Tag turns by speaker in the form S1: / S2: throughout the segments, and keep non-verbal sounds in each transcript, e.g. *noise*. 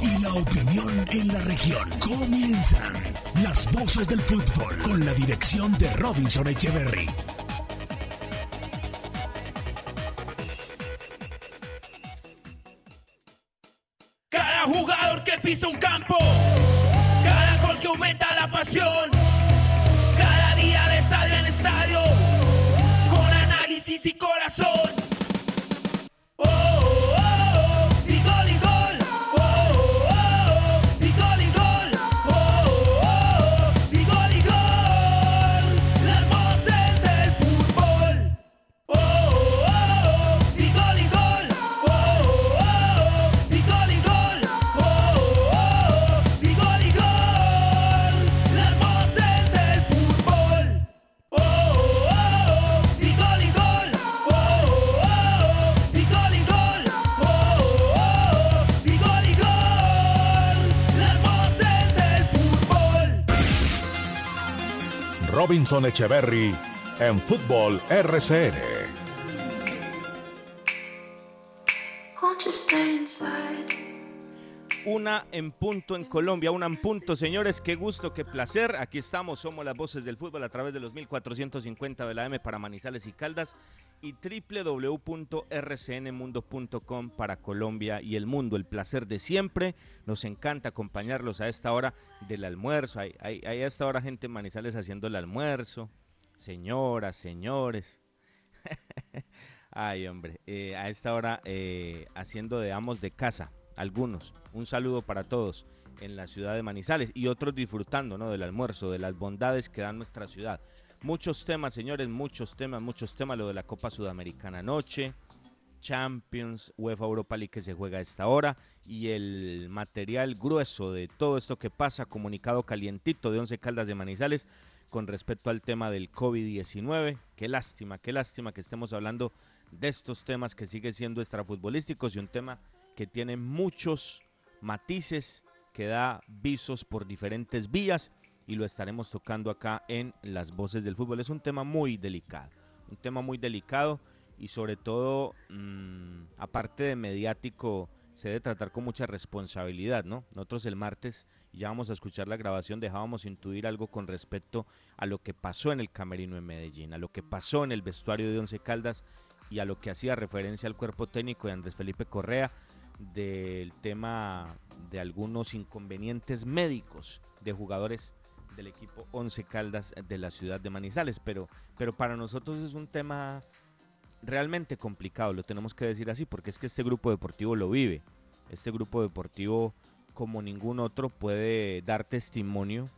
S1: y la opinión en la región. Comienzan las voces del fútbol con la dirección de Robinson Echeverry.
S2: Robinson Echeverry en Fútbol RCN.
S3: Una en punto en Colombia, una en punto, señores, qué gusto, qué placer. Aquí estamos, somos las voces del fútbol a través de los 1450 de la M para Manizales y Caldas y www.rcnmundo.com para Colombia y el mundo. El placer de siempre. Nos encanta acompañarlos a esta hora del almuerzo. Hay, hay, hay a esta hora gente en Manizales haciendo el almuerzo. Señoras, señores. *laughs* Ay, hombre, eh, a esta hora eh, haciendo de amos de casa, algunos. Un saludo para todos en la ciudad de Manizales y otros disfrutando ¿no? del almuerzo, de las bondades que da nuestra ciudad. Muchos temas, señores, muchos temas, muchos temas. Lo de la Copa Sudamericana anoche, Champions, UEFA Europa League que se juega a esta hora y el material grueso de todo esto que pasa, comunicado calientito de Once Caldas de Manizales con respecto al tema del COVID-19. Qué lástima, qué lástima que estemos hablando de estos temas que sigue siendo extrafutbolísticos y un tema que tiene muchos matices, que da visos por diferentes vías y lo estaremos tocando acá en las voces del fútbol. Es un tema muy delicado, un tema muy delicado y sobre todo, mmm, aparte de mediático, se debe tratar con mucha responsabilidad, ¿no? Nosotros el martes, ya vamos a escuchar la grabación, dejábamos intuir algo con respecto a lo que pasó en el Camerino en Medellín, a lo que pasó en el vestuario de Once Caldas y a lo que hacía referencia al cuerpo técnico de Andrés Felipe Correa del tema de algunos inconvenientes médicos de jugadores del equipo Once Caldas de la ciudad de Manizales, pero, pero para nosotros es un tema realmente complicado, lo tenemos que decir así, porque es que este grupo deportivo lo vive. Este grupo deportivo, como ningún otro, puede dar testimonio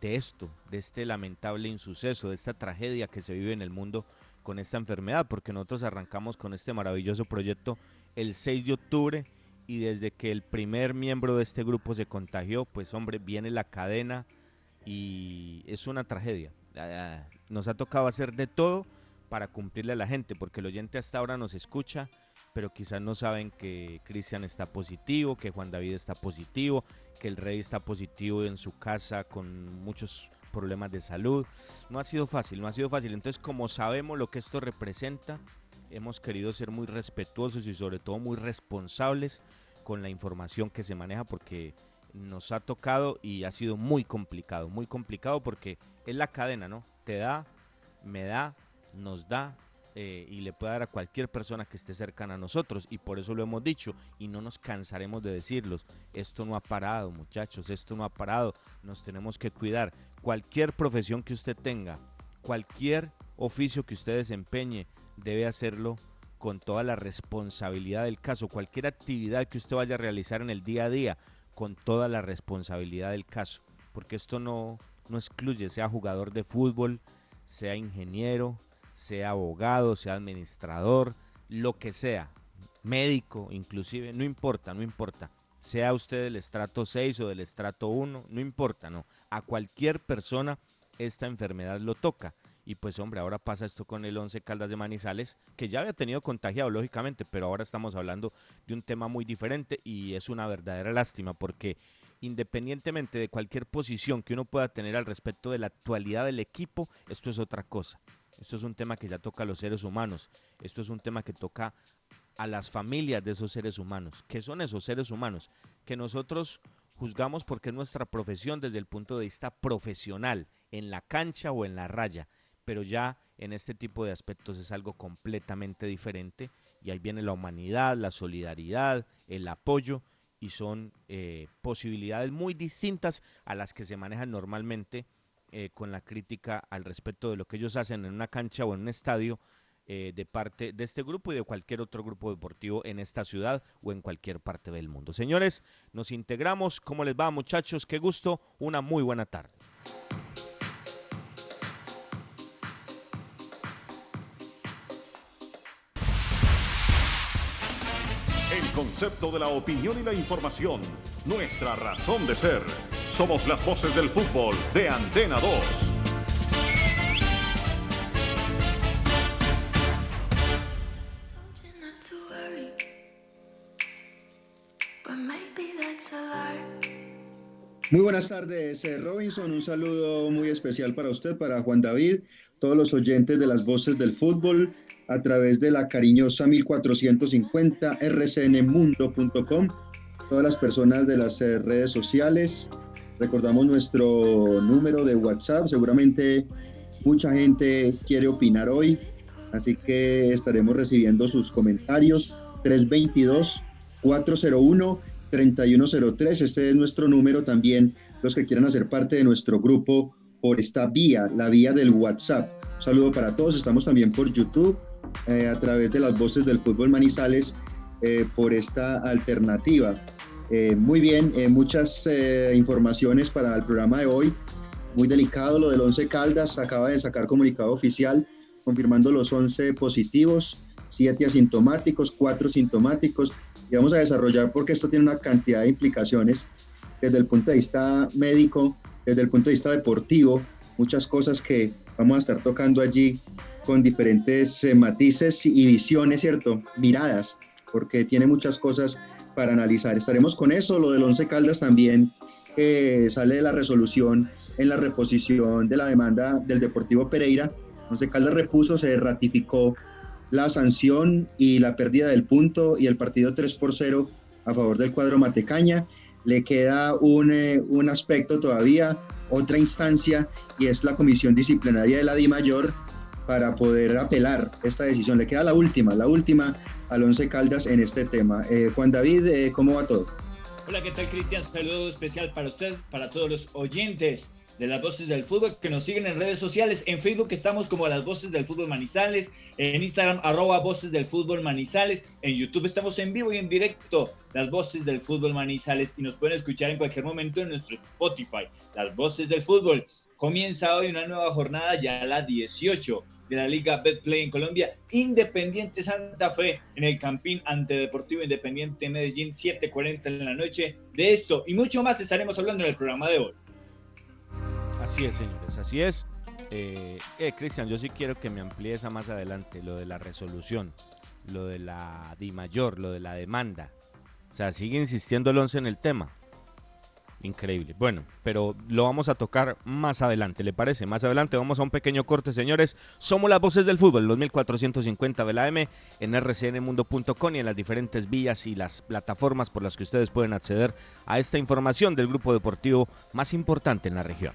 S3: de esto, de este lamentable insuceso, de esta tragedia que se vive en el mundo con esta enfermedad, porque nosotros arrancamos con este maravilloso proyecto el 6 de octubre y desde que el primer miembro de este grupo se contagió, pues hombre, viene la cadena y es una tragedia. Ah, Nos ha tocado hacer de todo para cumplirle a la gente, porque el oyente hasta ahora nos escucha, pero quizás no saben que Cristian está positivo, que Juan David está positivo, que el rey está positivo en su casa con muchos problemas de salud. No ha sido fácil, no ha sido fácil. Entonces, como sabemos lo que esto representa, hemos querido ser muy respetuosos y sobre todo muy responsables con la información que se maneja porque nos ha tocado y ha sido muy complicado, muy complicado porque es la cadena, ¿no? Te da, me da, nos da eh, y le puede dar a cualquier persona que esté cercana a nosotros y por eso lo hemos dicho y no nos cansaremos de decirlos. Esto no ha parado, muchachos, esto no ha parado, nos tenemos que cuidar. Cualquier profesión que usted tenga, cualquier oficio que usted desempeñe, debe hacerlo con toda la responsabilidad del caso. Cualquier actividad que usted vaya a realizar en el día a día, con toda la responsabilidad del caso. Porque esto no, no excluye, sea jugador de fútbol, sea ingeniero, sea abogado, sea administrador, lo que sea, médico inclusive, no importa, no importa. Sea usted del estrato 6 o del estrato 1, no importa, no. A cualquier persona esta enfermedad lo toca. Y pues hombre, ahora pasa esto con el 11 Caldas de Manizales, que ya había tenido contagiado, lógicamente, pero ahora estamos hablando de un tema muy diferente y es una verdadera lástima porque independientemente de cualquier posición que uno pueda tener al respecto de la actualidad del equipo, esto es otra cosa. Esto es un tema que ya toca a los seres humanos. Esto es un tema que toca a las familias de esos seres humanos. ¿Qué son esos seres humanos? que nosotros juzgamos porque es nuestra profesión desde el punto de vista profesional, en la cancha o en la raya, pero ya en este tipo de aspectos es algo completamente diferente y ahí viene la humanidad, la solidaridad, el apoyo y son eh, posibilidades muy distintas a las que se manejan normalmente eh, con la crítica al respecto de lo que ellos hacen en una cancha o en un estadio eh, de parte de este grupo y de cualquier otro grupo deportivo en esta ciudad o en cualquier parte del mundo. Señores, nos integramos. ¿Cómo les va, muchachos? Qué gusto. Una muy buena tarde.
S4: Concepto de la opinión y la información. Nuestra razón de ser. Somos las voces del fútbol de Antena 2.
S5: Told you not to worry, but maybe that's a lie.
S6: Muy buenas tardes, eh, Robinson. Un saludo muy especial para usted, para Juan David, todos los oyentes de las voces del fútbol a través de la cariñosa 1450 rcnmundo.com, todas las personas de las eh, redes sociales. Recordamos nuestro número de WhatsApp. Seguramente mucha gente quiere opinar hoy, así que estaremos recibiendo sus comentarios. 322 401 3103. Este es nuestro número también. Los que quieran hacer parte de nuestro grupo por esta vía, la vía del WhatsApp. Un saludo para todos. Estamos también por YouTube, eh, a través de las voces del fútbol Manizales, eh, por esta alternativa. Eh, muy bien, muchas informaciones para el programa de hoy. Muy delicado lo del 11 Caldas. Acaba de sacar comunicado oficial confirmando los 11 positivos, 7 asintomáticos, 4 sintomáticos y vamos a desarrollar porque esto tiene una cantidad de implicaciones desde el punto de vista médico, desde el punto de vista deportivo, muchas cosas que vamos a estar tocando allí con diferentes eh, matices y visiones, ¿cierto? Miradas, porque tiene muchas cosas para analizar. Estaremos con eso, lo del Once Caldas también eh, sale de la resolución en la reposición de la demanda del Deportivo Pereira. Once Caldas repuso, se ratificó la sanción y la pérdida del punto y el partido 3 por 0 a favor del cuadro Matecaña. Le queda un, eh, un aspecto todavía, otra instancia, y es la comisión disciplinaria de la Di Mayor para poder apelar esta decisión. Le queda la última, la última al Once Caldas en este tema. Eh, Juan David, eh, ¿cómo va todo?
S7: Hola, ¿qué tal Cristian? Saludo especial para usted, para todos los oyentes de las voces del fútbol que nos siguen en redes sociales. En Facebook estamos como las voces del fútbol Manizales, en Instagram arroba voces del fútbol Manizales, en YouTube estamos en vivo y en directo las voces del fútbol Manizales y nos pueden escuchar en cualquier momento en nuestro Spotify, las voces del fútbol. Comienza hoy una nueva jornada, ya a las 18 de la Liga Betplay en Colombia. Independiente Santa Fe en el Campín ante Deportivo Independiente Medellín, 7:40 en la noche. De esto y mucho más estaremos hablando en el programa de hoy.
S3: Así es, señores, así es. Eh, eh, Cristian, yo sí quiero que me amplíes a más adelante lo de la resolución, lo de la Di Mayor, lo de la demanda. O sea, sigue insistiendo 11 en el tema. Increíble. Bueno, pero lo vamos a tocar más adelante, ¿le parece? Más adelante vamos a un pequeño corte, señores. Somos las voces del fútbol, los 1450 de la M en rcnmundo.com y en las diferentes vías y las plataformas por las que ustedes pueden acceder a esta información del grupo deportivo más importante en la región.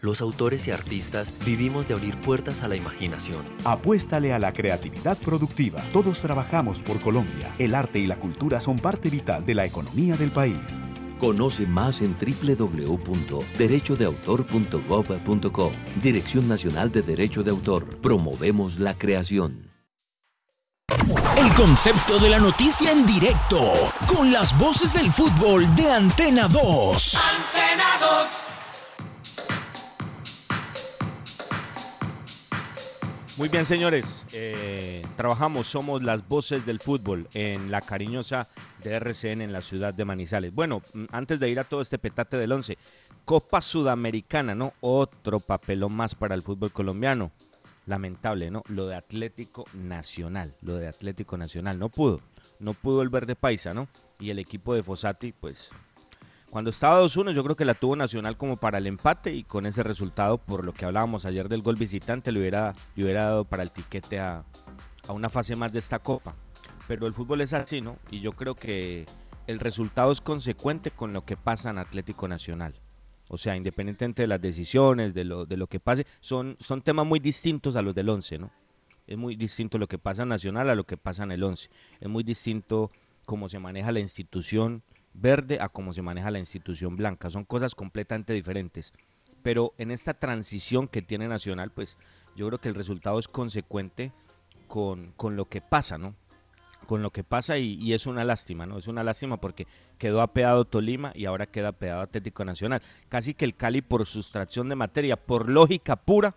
S8: Los autores y artistas vivimos de abrir puertas a la imaginación.
S9: Apuéstale a la creatividad productiva. Todos trabajamos por Colombia. El arte y la cultura son parte vital de la economía del país.
S8: Conoce más en www.derechodeautor.gov.co. Dirección Nacional de Derecho de Autor. Promovemos la creación.
S10: El concepto de la noticia en directo, con las voces del fútbol de Antena 2.
S11: Antena 2.
S3: Muy bien, señores. Eh, trabajamos, somos las voces del fútbol en la cariñosa de en la ciudad de Manizales. Bueno, mm, antes de ir a todo este petate del 11, Copa Sudamericana, ¿no? Otro papelón más para el fútbol colombiano. Lamentable, ¿no? Lo de Atlético Nacional, lo de Atlético Nacional. No pudo, no pudo el verde paisa, ¿no? Y el equipo de Fossati, pues cuando estaba 2-1 yo creo que la tuvo Nacional como para el empate y con ese resultado, por lo que hablábamos ayer del gol visitante, le hubiera, le hubiera dado para el tiquete a, a una fase más de esta copa. Pero el fútbol es así, ¿no? Y yo creo que el resultado es consecuente con lo que pasa en Atlético Nacional. O sea, independientemente de las decisiones, de lo, de lo que pase, son, son temas muy distintos a los del 11, ¿no? Es muy distinto lo que pasa en Nacional a lo que pasa en el 11. Es muy distinto cómo se maneja la institución, verde a cómo se maneja la institución blanca. Son cosas completamente diferentes. Pero en esta transición que tiene Nacional, pues yo creo que el resultado es consecuente con, con lo que pasa, ¿no? Con lo que pasa y, y, es una lástima, ¿no? Es una lástima porque quedó apeado Tolima y ahora queda apeado Atlético Nacional. Casi que el Cali por sustracción de materia, por lógica pura,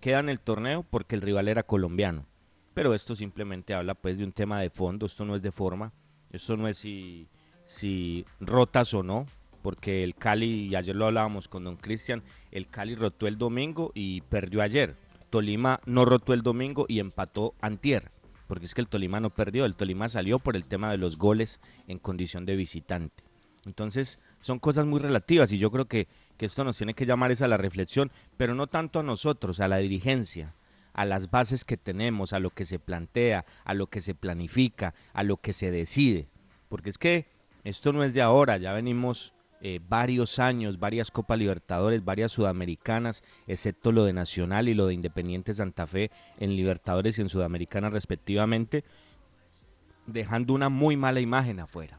S3: queda en el torneo porque el rival era colombiano. Pero esto simplemente habla pues de un tema de fondo, esto no es de forma, esto no es si si rotas o no, porque el Cali, y ayer lo hablábamos con don Cristian, el Cali rotó el domingo y perdió ayer. Tolima no rotó el domingo y empató antier, porque es que el Tolima no perdió, el Tolima salió por el tema de los goles en condición de visitante. Entonces, son cosas muy relativas y yo creo que, que esto nos tiene que llamar es a la reflexión, pero no tanto a nosotros, a la dirigencia, a las bases que tenemos, a lo que se plantea, a lo que se planifica, a lo que se decide. Porque es que esto no es de ahora, ya venimos eh, varios años, varias Copas Libertadores, varias Sudamericanas, excepto lo de Nacional y lo de Independiente Santa Fe en Libertadores y en Sudamericana respectivamente, dejando una muy mala imagen afuera.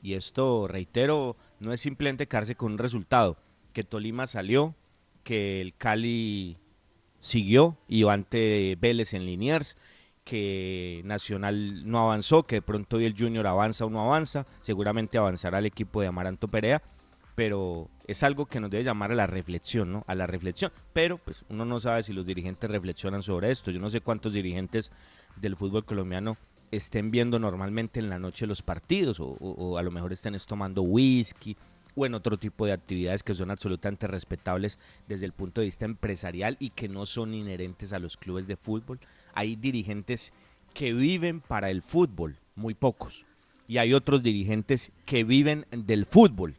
S3: Y esto, reitero, no es simplemente quedarse con un resultado, que Tolima salió, que el Cali siguió, y ante Vélez en Liniers, que Nacional no avanzó, que de pronto hoy el Junior avanza o no avanza, seguramente avanzará el equipo de Amaranto Perea, pero es algo que nos debe llamar a la reflexión, ¿no? A la reflexión, pero pues uno no sabe si los dirigentes reflexionan sobre esto, yo no sé cuántos dirigentes del fútbol colombiano estén viendo normalmente en la noche los partidos o, o a lo mejor estén tomando whisky o en otro tipo de actividades que son absolutamente respetables desde el punto de vista empresarial y que no son inherentes a los clubes de fútbol hay dirigentes que viven para el fútbol, muy pocos. Y hay otros dirigentes que viven del fútbol,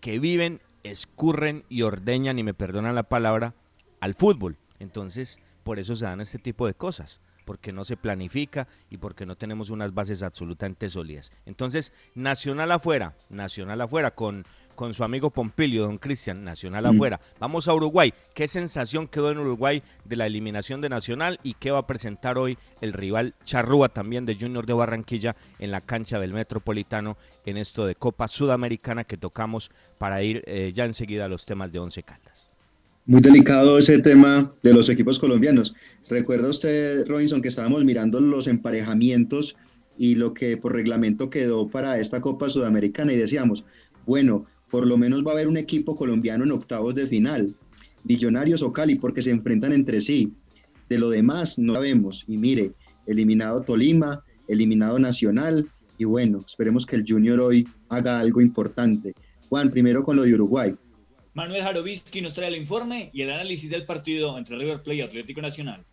S3: que viven, escurren y ordeñan, y me perdonan la palabra, al fútbol. Entonces, por eso se dan este tipo de cosas, porque no se planifica y porque no tenemos unas bases absolutamente sólidas. Entonces, Nacional afuera, Nacional afuera, con con su amigo Pompilio, don Cristian, Nacional mm. afuera. Vamos a Uruguay. ¿Qué sensación quedó en Uruguay de la eliminación de Nacional y qué va a presentar hoy el rival Charrúa también de Junior de Barranquilla en la cancha del Metropolitano en esto de Copa Sudamericana que tocamos para ir eh, ya enseguida a los temas de Once Caldas?
S6: Muy delicado ese tema de los equipos colombianos. Recuerda usted, Robinson, que estábamos mirando los emparejamientos y lo que por reglamento quedó para esta Copa Sudamericana y decíamos, bueno, por lo menos va a haber un equipo colombiano en octavos de final, Millonarios o Cali, porque se enfrentan entre sí. De lo demás no sabemos. Y mire, eliminado Tolima, eliminado Nacional, y bueno, esperemos que el Junior hoy haga algo importante. Juan, primero con lo de Uruguay.
S7: Manuel Jarovisky nos trae el informe y el análisis del partido entre River Plate y Atlético Nacional.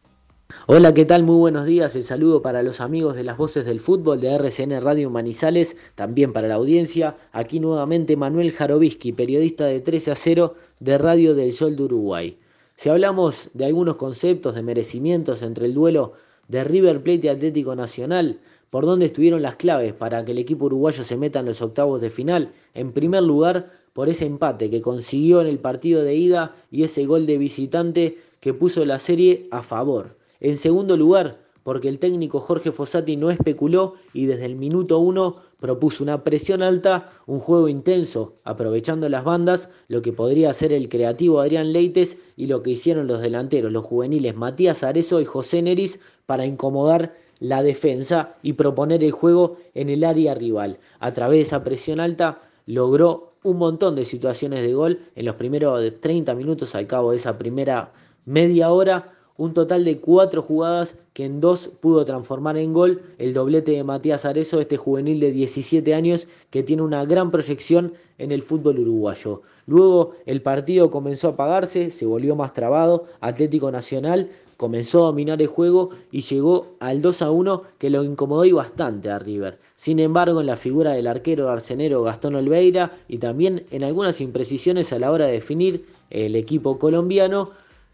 S12: Hola, ¿qué tal? Muy buenos días. El saludo para los amigos de las voces del fútbol de RCN Radio Manizales, también para la audiencia. Aquí nuevamente Manuel Jarovisky, periodista de 13 a 0 de Radio del Sol de Uruguay. Si hablamos de algunos conceptos de merecimientos entre el duelo de River Plate y Atlético Nacional, ¿por dónde estuvieron las claves para que el equipo uruguayo se meta en los octavos de final? En primer lugar, por ese empate que consiguió en el partido de ida y ese gol de visitante que puso la serie a favor. En segundo lugar, porque el técnico Jorge Fossati no especuló y desde el minuto uno propuso una presión alta, un juego intenso, aprovechando las bandas, lo que podría hacer el creativo Adrián Leites y lo que hicieron los delanteros, los juveniles Matías Arezo y José Neris para incomodar la defensa y proponer el juego en el área rival. A través de esa presión alta logró un montón de situaciones de gol en los primeros 30 minutos al cabo de esa primera media hora un total de cuatro jugadas que en dos pudo transformar en gol el doblete de Matías Arezo, este juvenil de 17 años que tiene una gran proyección en el fútbol uruguayo. Luego el partido comenzó a apagarse, se volvió más trabado, Atlético Nacional comenzó a dominar el juego y llegó al 2 a 1 que lo incomodó y bastante a River. Sin embargo, en la figura del arquero arcenero Gastón Olveira y también en algunas imprecisiones a la hora de definir el equipo colombiano,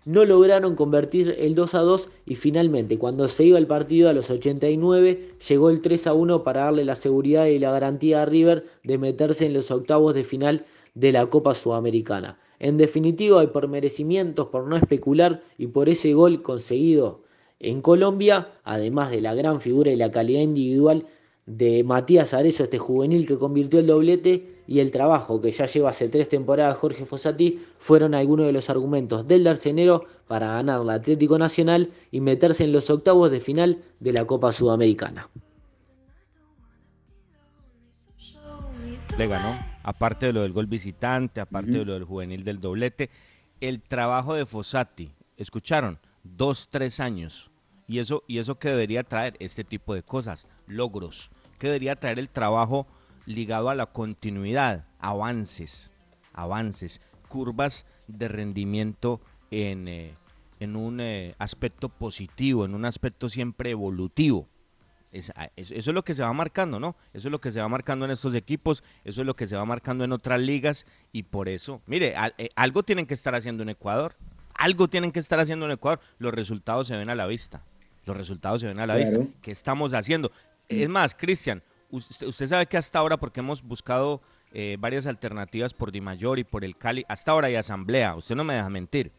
S12: no lograron convertir el 2 a 2 y finalmente cuando se iba el partido a los 89 llegó el 3 a 1 para darle la seguridad y la garantía a River de meterse en los octavos de final de la Copa Sudamericana. En definitiva, y por merecimientos, por no especular y por ese gol conseguido en Colombia, además de la gran figura y la calidad individual de Matías Arezo, este juvenil que convirtió el doblete, y el trabajo que ya lleva hace tres temporadas Jorge Fossati, fueron algunos de los argumentos del Darcenero para ganar la Atlético Nacional y meterse en los octavos de final de la Copa Sudamericana.
S3: Le ganó, aparte de lo del gol visitante, aparte de lo del juvenil del doblete, el trabajo de Fossati, escucharon, dos, tres años. Y eso, y eso que debería traer este tipo de cosas, logros, que debería traer el trabajo ligado a la continuidad, avances, avances, curvas de rendimiento en, eh, en un eh, aspecto positivo, en un aspecto siempre evolutivo. Ah, eso es lo que se va marcando, ¿no? Eso es lo que se va marcando en estos equipos, eso es lo que se va marcando en otras ligas y por eso, mire, eh, algo tienen que estar haciendo en Ecuador, algo tienen que estar haciendo en Ecuador, los resultados se ven a la vista, los resultados se ven a la vista. ¿Qué estamos haciendo? Es más, Cristian, Usted, sabe que hasta ahora, porque hemos buscado eh, varias alternativas por Di Mayor y por el Cali, hasta ahora hay asamblea, usted no me deja mentir.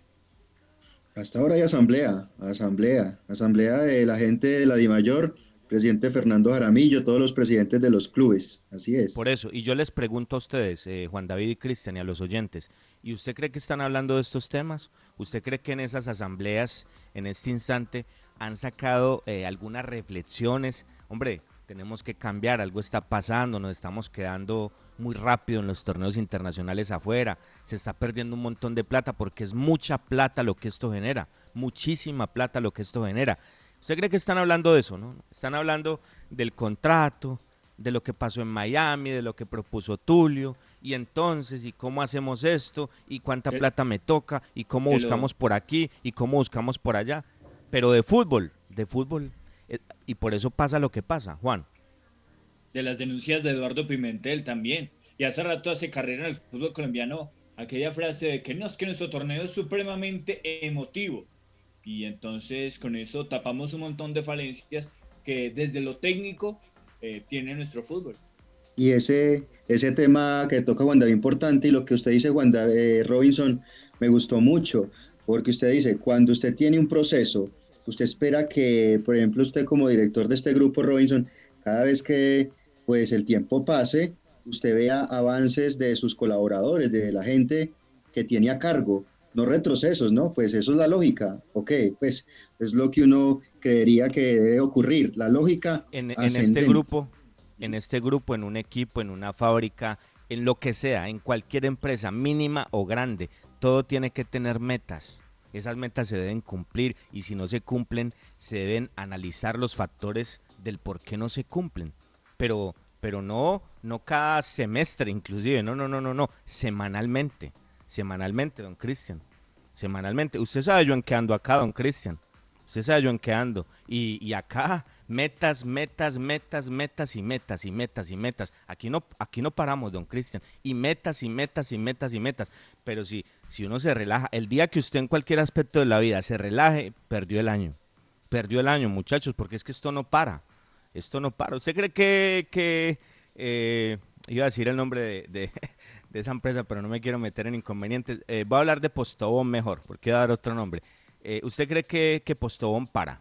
S6: Hasta ahora hay asamblea, asamblea, asamblea de la gente de la Di Mayor, presidente Fernando Jaramillo, todos los presidentes de los clubes, así es.
S3: Por eso, y yo les pregunto a ustedes, eh, Juan David y Cristian, y a los oyentes, ¿y usted cree que están hablando de estos temas? ¿Usted cree que en esas asambleas, en este instante, han sacado eh, algunas reflexiones? Hombre, tenemos que cambiar, algo está pasando, nos estamos quedando muy rápido en los torneos internacionales afuera, se está perdiendo un montón de plata porque es mucha plata lo que esto genera, muchísima plata lo que esto genera. ¿Usted cree que están hablando de eso, no? Están hablando del contrato, de lo que pasó en Miami, de lo que propuso Tulio, y entonces, y cómo hacemos esto, y cuánta plata me toca, y cómo buscamos por aquí, y cómo buscamos por allá. Pero de fútbol, de fútbol eh, y por eso pasa lo que pasa, Juan.
S7: De las denuncias de Eduardo Pimentel también. Y hace rato hace carrera en el fútbol colombiano aquella frase de que no, es que nuestro torneo es supremamente emotivo. Y entonces con eso tapamos un montón de falencias que desde lo técnico eh, tiene nuestro fútbol.
S6: Y ese, ese tema que toca Juan David importante y lo que usted dice, Juan David, eh, Robinson, me gustó mucho, porque usted dice, cuando usted tiene un proceso usted espera que, por ejemplo, usted como director de este grupo, Robinson, cada vez que pues el tiempo pase, usted vea avances de sus colaboradores, de la gente que tiene a cargo, no retrocesos, ¿no? Pues eso es la lógica, ok, pues es lo que uno creería que debe ocurrir, la lógica.
S3: En, en este grupo, en este grupo, en un equipo, en una fábrica, en lo que sea, en cualquier empresa, mínima o grande, todo tiene que tener metas esas metas se deben cumplir y si no se cumplen, se deben analizar los factores del por qué no se cumplen. Pero, pero no, no cada semestre inclusive, no, no, no, no, no, semanalmente, semanalmente, don Cristian, semanalmente. Usted sabe yo en qué ando acá, don Cristian. Usted sabe yo en qué ando. Y, acá, metas, metas, metas, metas y metas y metas y metas. Aquí no, aquí no paramos, don Cristian. Y metas y metas y metas y metas. Pero si, si uno se relaja, el día que usted en cualquier aspecto de la vida se relaje, perdió el año. Perdió el año, muchachos, porque es que esto no para. Esto no para. ¿Usted cree que, eh, iba a decir el nombre de, *laughs* de, esa empresa, pero no me quiero meter en inconvenientes? Eh, voy a hablar de Postobón mejor, porque voy a dar otro nombre. Eh, ¿Usted cree que, que Postobón para?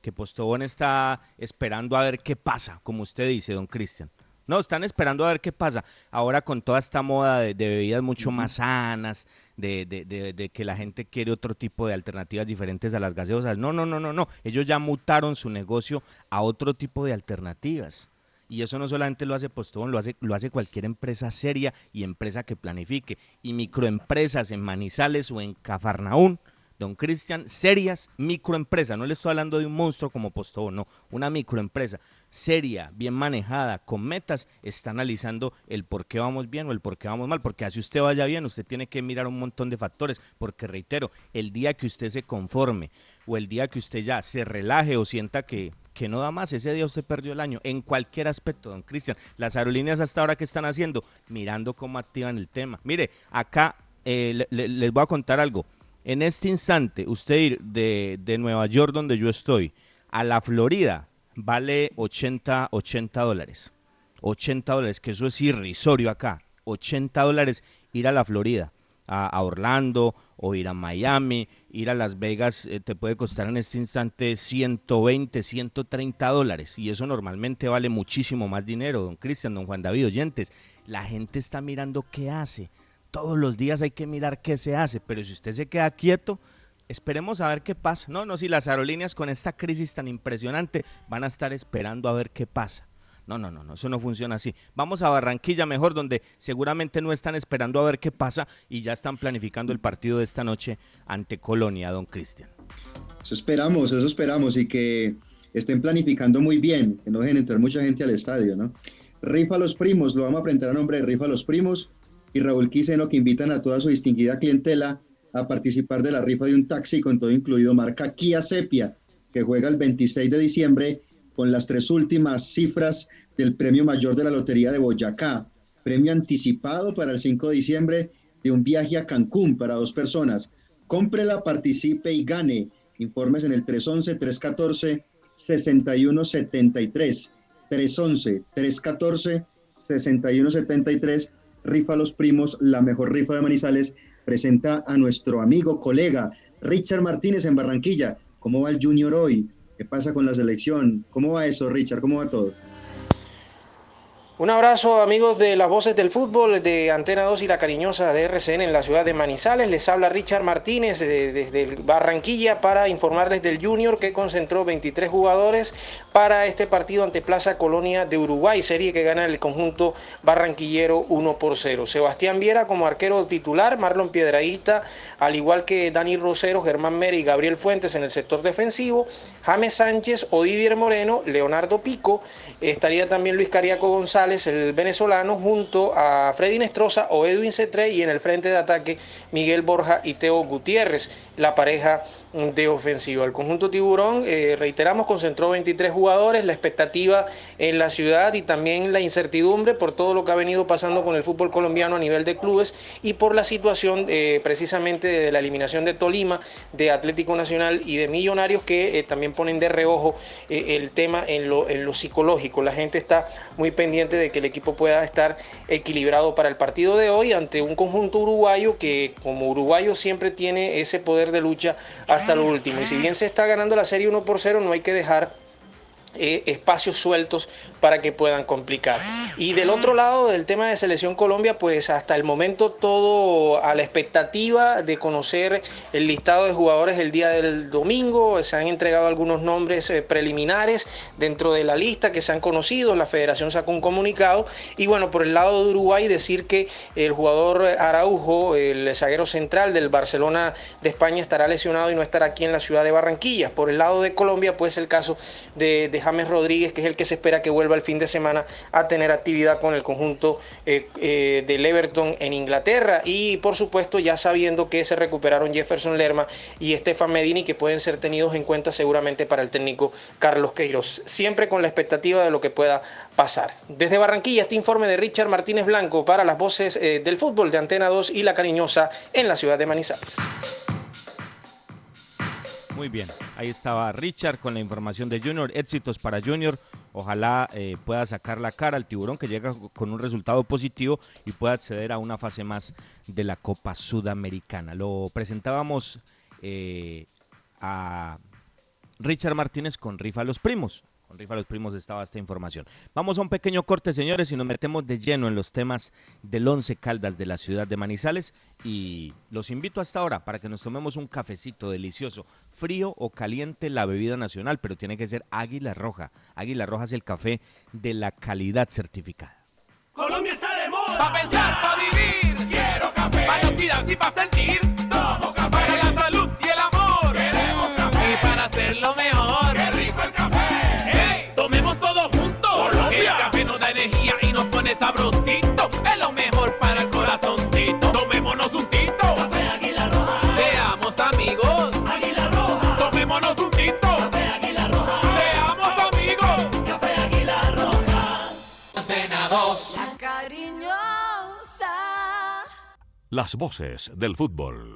S3: Que Postobón está esperando a ver qué pasa, como usted dice, don Cristian. No, están esperando a ver qué pasa. Ahora con toda esta moda de, bebidas mucho más sanas, de, de, de, que la gente quiere otro tipo de alternativas diferentes a las gaseosas. No, no, no, no, no. Ellos ya mutaron su negocio a otro tipo de alternativas. Y eso no solamente lo hace Postobón, lo hace, lo hace cualquier empresa seria y empresa que planifique. Y microempresas en Manizales o en Cafarnaún don Cristian, serias microempresas. No le estoy hablando de un monstruo como Postobón, no, una microempresa seria, bien manejada, con metas, está analizando el por qué vamos bien o el por qué vamos mal. Porque así usted vaya bien, usted tiene que mirar un montón de factores. Porque reitero, el día que usted se conforme o el día que usted ya se relaje o sienta que, que no da más, ese día usted perdió el año en cualquier aspecto, don Cristian. Las aerolíneas hasta ahora que están haciendo, mirando cómo activan el tema. Mire, acá eh, les voy a contar algo. En este instante, usted ir de, de, Nueva York, donde yo estoy, a la Florida, vale 80, 80 dólares. 80 dólares, que eso es irrisorio acá. 80 dólares ir a la Florida, a, Orlando o ir a Miami, ir a Las Vegas, eh, te puede costar en este instante 120, 130 dólares. Y eso normalmente vale muchísimo más dinero, don Cristian, don Juan David, oyentes. La gente está mirando qué hace todos los días hay que mirar qué se hace, pero si usted se queda quieto, esperemos a ver qué pasa. No, no, si las aerolíneas con esta crisis tan impresionante van a estar esperando a ver qué pasa. No, no, no, no, eso no funciona así. Vamos a Barranquilla mejor, donde seguramente no están esperando a ver qué pasa y ya están planificando el partido de esta noche ante Colonia, don Cristian.
S6: Eso esperamos, eso esperamos y que estén planificando muy bien, que no dejen entrar mucha gente al estadio, ¿no? Rifa los primos, lo vamos a presentar a nombre de Rifa los primos y Raúl Quiseno que invitan a toda su distinguida clientela a participar de la rifa de un taxi con todo incluido marca Kia Sepia, que juega el 26 de diciembre con las tres últimas cifras del premio mayor de la Lotería de Boyacá, premio anticipado para el 5 de diciembre de un viaje a Cancún para dos personas. Cómprela, participe y gane. Informes en el 311-314-6173. 311-314-6173 Rifa Los Primos, la mejor rifa de Manizales, presenta a nuestro amigo, colega Richard Martínez en Barranquilla. ¿Cómo va el Junior hoy? ¿Qué pasa con la selección? ¿Cómo va eso, Richard? ¿Cómo va todo?
S13: Un abrazo amigos de las voces del fútbol de Antena 2 y la cariñosa de RCN en la ciudad de Manizales. Les habla Richard Martínez desde Barranquilla para informarles del Junior que concentró 23 jugadores para este partido ante Plaza Colonia de Uruguay, serie que gana el conjunto barranquillero 1 por 0. Sebastián Viera como arquero titular, Marlon Piedraíta, al igual que Dani Rosero, Germán Meri y Gabriel Fuentes en el sector defensivo, James Sánchez, Odivier Moreno, Leonardo Pico, estaría también Luis Cariaco González, el venezolano, junto a Freddy Nestroza o Edwin Cetré y en el frente de ataque Miguel Borja y Teo Gutiérrez, la pareja de ofensiva. El conjunto tiburón, eh, reiteramos, concentró 23 jugadores, la expectativa en la ciudad y también la incertidumbre por todo lo que ha venido pasando con el fútbol colombiano a nivel de clubes y por la situación eh, precisamente de la eliminación de Tolima, de Atlético Nacional y de Millonarios que eh, también ponen de reojo el tema en lo, en lo psicológico. La gente está muy pendiente de que el equipo pueda estar equilibrado para el partido de hoy ante un conjunto uruguayo que como uruguayo siempre tiene ese poder de lucha hasta lo último. Y si bien se está ganando la serie 1 por 0, no hay que dejar eh, espacios sueltos para que puedan complicar. Y del otro lado del tema de Selección Colombia, pues hasta el momento todo a la expectativa de conocer el listado de jugadores el día del domingo. Se han entregado algunos nombres eh, preliminares dentro de la lista que se han conocido. La federación sacó un comunicado. Y bueno, por el lado de Uruguay decir que el jugador Araujo, el zaguero central del Barcelona de España, estará lesionado y no estará aquí en la ciudad de Barranquilla. Por el lado de Colombia, pues el caso de, de James Rodríguez, que es el que se espera que vuelva el fin de semana a tener actividad con el conjunto eh, eh, del Everton en Inglaterra. Y por supuesto, ya sabiendo que se recuperaron Jefferson Lerma y Stefan Medini, que pueden ser tenidos en cuenta seguramente para el técnico Carlos Queiroz. Siempre con la expectativa de lo que pueda pasar. Desde Barranquilla, este informe de Richard Martínez Blanco para las voces eh, del fútbol de Antena 2 y La Cariñosa en la ciudad de Manizales.
S3: Muy bien, ahí estaba Richard con la información de Junior. Éxitos para Junior. Ojalá eh, pueda sacar la cara al tiburón que llega con un resultado positivo y pueda acceder a una fase más de la Copa Sudamericana. Lo presentábamos eh, a Richard Martínez con Rifa Los Primos Con Rifa Los Primos estaba esta información. Vamos a un pequeño corte, señores, y nos metemos de lleno en los temas del Once Caldas de la ciudad de Manizales. Y los invito hasta ahora para que nos tomemos un cafecito delicioso, frío o caliente, la bebida nacional, pero tiene que ser Águila Roja. Águila Roja es el café de la calidad certificada.
S10: Colombia está de moda. Pa' pensar, pa' vivir. Quiero café. Para y pa' sentir. Sabrosito. Es lo mejor para el corazoncito. Tomémonos un tito. Café Águila Roja. Seamos amigos. Águila Roja. Tomémonos un tito. Café Águila Roja. Seamos amigos. Café Águila Roja.
S11: Antena 2.
S14: La cariñosa.
S2: Las voces del fútbol.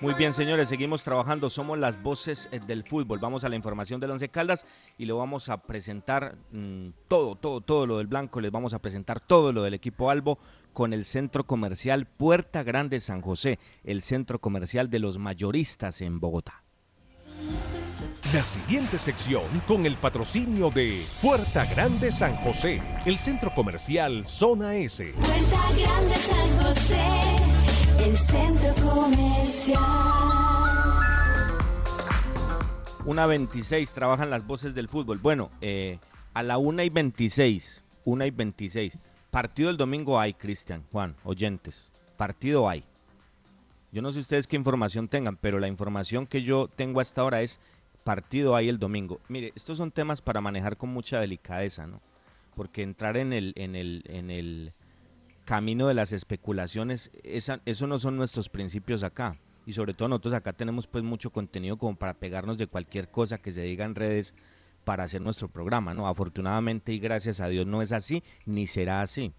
S3: Muy bien, señores, seguimos trabajando. Somos las voces eh, del fútbol. Vamos a la información del Once Caldas y le vamos a presentar mm, todo, todo, todo lo del Blanco. Les vamos a presentar todo lo del equipo Albo con el centro comercial Puerta Grande San José, el centro comercial de los mayoristas en Bogotá.
S2: La siguiente sección con el patrocinio de Puerta Grande San José, el centro comercial Zona S.
S14: Puerta Grande San José, centro comercial.
S3: Una 26 trabajan las voces del fútbol. Bueno, eh, a la 1 y 26, 1 y 26. Partido el domingo hay, Cristian, Juan, oyentes. Partido hay. Yo no sé ustedes qué información tengan, pero la información que yo tengo hasta ahora es partido hay el domingo. Mire, estos son temas para manejar con mucha delicadeza, ¿no? Porque entrar en el, en el, en el camino de las especulaciones, esa, eso no son nuestros principios acá. Y sobre todo nosotros acá tenemos pues mucho contenido como para pegarnos de cualquier cosa que se diga en redes para hacer nuestro programa, ¿no? Afortunadamente y gracias a Dios no es así, ni será así.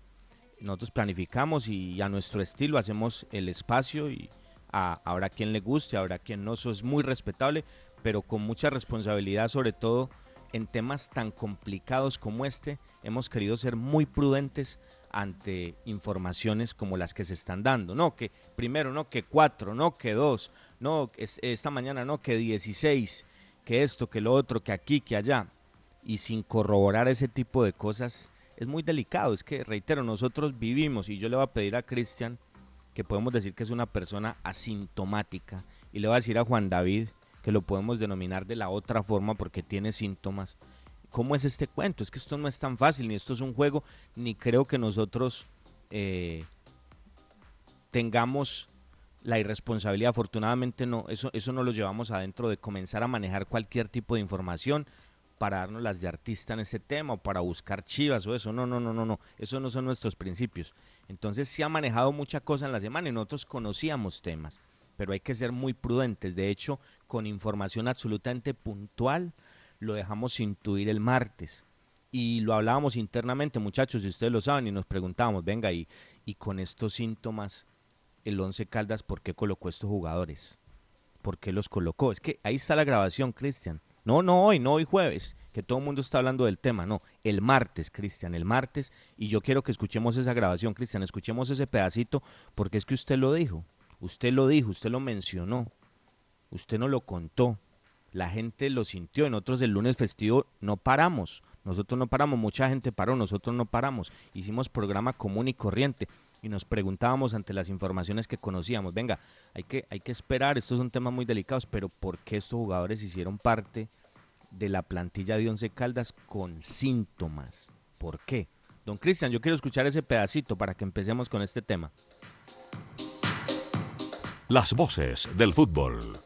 S3: Nosotros planificamos y a nuestro estilo hacemos el espacio y a, habrá quien le guste, habrá quien no, eso es muy respetable, pero con mucha responsabilidad, sobre todo en temas tan complicados como este, hemos querido ser muy prudentes ante informaciones como las que se están dando. No, que primero, no, que cuatro, no, que dos, no, es- esta mañana, no, que 16, que esto, que lo otro, que aquí, que allá. Y sin corroborar ese tipo de cosas, es muy delicado. Es que, reitero, nosotros vivimos, y yo le voy a pedir a Cristian que podemos decir que es una persona asintomática, y le voy a decir a Juan David que lo podemos denominar de la otra forma porque tiene síntomas. ¿Cómo es este cuento? Es que esto no es tan fácil, ni esto es un juego, ni creo que nosotros eh, tengamos la irresponsabilidad. Afortunadamente no, eso, eso no lo llevamos adentro de comenzar a manejar cualquier tipo de información para darnos las de artista en este tema o para buscar chivas o eso. No, no, no, no, no. Eso no son nuestros principios. Entonces se ha manejado mucha cosa en la semana y nosotros conocíamos temas, pero hay que ser muy prudentes. De hecho, con información absolutamente puntual, lo dejamos intuir el martes. Y lo hablábamos internamente, muchachos, y ustedes lo saben, y nos preguntábamos, venga, y, y con estos síntomas, el Once Caldas, ¿por qué colocó estos jugadores? ¿Por qué los colocó? Es que ahí está la grabación, Cristian. No, no hoy, no hoy jueves, que todo el mundo está hablando del tema, no, el martes, Cristian, el martes, y yo quiero que escuchemos esa grabación, Cristian, escuchemos ese pedacito, porque es que usted lo dijo, usted lo dijo, usted lo mencionó, usted no lo contó, la gente lo sintió, y nosotros el lunes festivo no paramos, Nosotros no paramos, mucha gente paró, nosotros no paramos. Hicimos programa común y corriente y nos preguntábamos ante las informaciones que conocíamos, venga, hay que, hay que esperar, estos son temas muy delicados, pero ¿por qué estos jugadores hicieron parte de la plantilla de Once Caldas con síntomas? ¿Por qué? Don Cristian, yo quiero escuchar ese pedacito para que empecemos con este tema.
S2: Las voces del fútbol.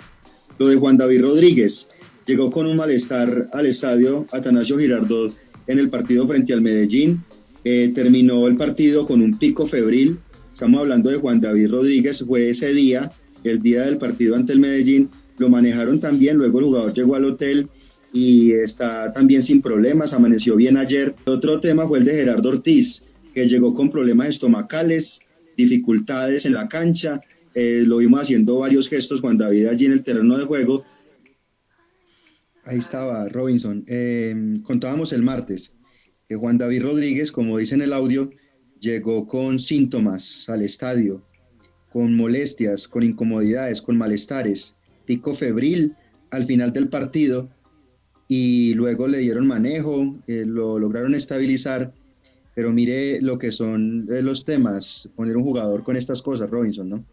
S6: Lo de Juan David Rodríguez. Llegó con un malestar al estadio Atanasio Girardot en el partido frente al Medellín. Eh, terminó el partido con un pico febril. Estamos hablando de Juan David Rodríguez. Fue ese día, el día del partido ante el Medellín. Lo manejaron también. Luego el jugador llegó al hotel y está también sin problemas. Amaneció bien ayer. Otro tema fue el de Gerardo Ortiz, que llegó con problemas estomacales, dificultades en la cancha. Eh, lo vimos haciendo varios gestos Juan David allí en el terreno de juego Ahí estaba Robinson. Eh, contábamos el martes que Juan David Rodríguez, como dice en el audio, llegó con síntomas al estadio, con molestias, con incomodidades, con malestares, pico febril al final del partido y luego le dieron manejo, eh, lo lograron estabilizar, pero mire lo que son eh, los temas, poner un jugador con estas cosas, Robinson, ¿no?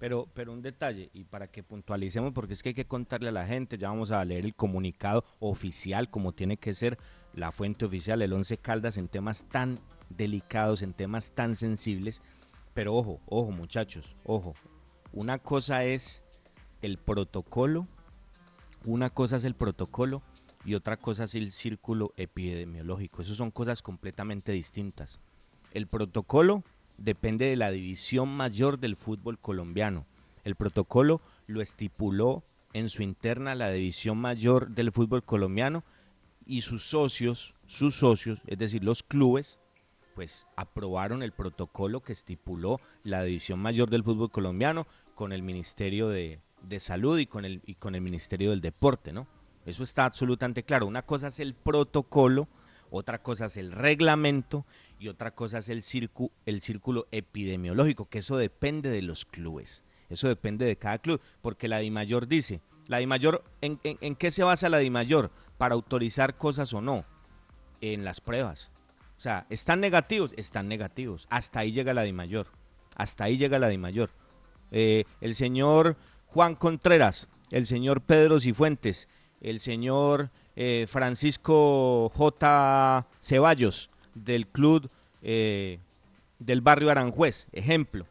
S3: Pero, pero un detalle, y para que puntualicemos, porque es que hay que contarle a la gente, ya vamos a leer el comunicado oficial, como tiene que ser la fuente oficial, el Once Caldas, en temas tan delicados, en temas tan sensibles. Pero ojo, ojo muchachos, ojo. Una cosa es el protocolo, una cosa es el protocolo y otra cosa es el círculo epidemiológico. Esas son cosas completamente distintas. El protocolo depende de la división mayor del fútbol colombiano. El protocolo lo estipuló en su interna la división mayor del fútbol colombiano y sus socios, sus socios, es decir, los clubes, pues aprobaron el protocolo que estipuló la división mayor del fútbol colombiano con el Ministerio de, de Salud y con, el, y con el Ministerio del Deporte, ¿no? Eso está absolutamente claro. Una cosa es el protocolo, otra cosa es el reglamento y otra cosa es el, círculo, epidemiológico, que eso depende de los clubes, eso depende de cada club, porque la DIMAYOR dice, la DIMAYOR, ¿en, en, qué se basa la DIMAYOR? Para autorizar cosas o no, en las pruebas. O sea, ¿están negativos? Están negativos. Hasta ahí llega la DIMAYOR. Hasta ahí llega la DIMAYOR. Eh, el señor Juan Contreras, el señor Pedro Cifuentes, el señor eh, Francisco J. Ceballos, del club eh, del barrio Aranjuez, ejemplo.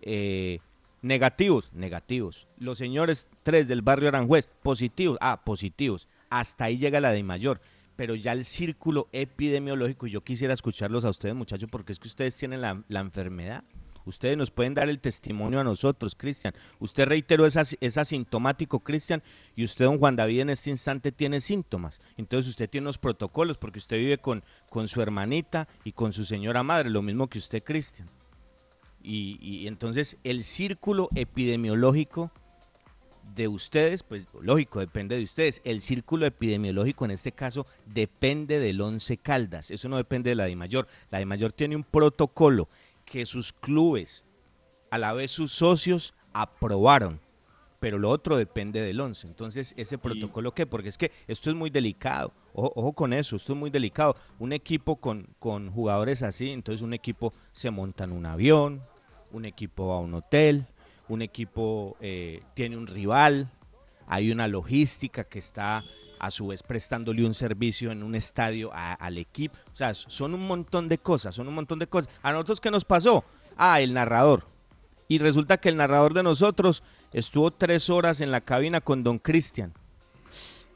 S3: Eh, negativos, negativos. Los señores tres del barrio Aranjuez, positivos, ah, positivos. Hasta ahí llega la de mayor. Pero ya el círculo epidemiológico, yo quisiera escucharlos a ustedes, muchachos, porque es que ustedes tienen la, la enfermedad. Ustedes nos pueden dar el testimonio a nosotros, Cristian. Usted reiteró, es, es asintomático, Cristian, y usted, don Juan David, en este instante tiene síntomas. Entonces usted tiene unos protocolos porque usted vive con, con su hermanita y con su señora madre, lo mismo que usted, Cristian. Y, y entonces el círculo epidemiológico de ustedes, pues lógico, depende de ustedes. El círculo epidemiológico en este caso depende del Once Caldas, eso no depende de la de Mayor. La de Mayor tiene un protocolo que sus clubes, a la vez sus socios, aprobaron. Pero lo otro depende del 11. Entonces, ¿ese protocolo qué? Porque es que esto es muy delicado. Ojo, con eso, esto es muy delicado. Un equipo con, con jugadores así, entonces un equipo se monta en un avión, un equipo va a un hotel, un equipo eh, tiene un rival, hay una logística que está a su vez prestándole un servicio en un estadio al equipo. O sea, son un montón de cosas, son un montón de cosas. ¿A nosotros qué nos pasó? Ah, el narrador. Y resulta que el narrador de nosotros estuvo tres horas en la cabina con don Cristian.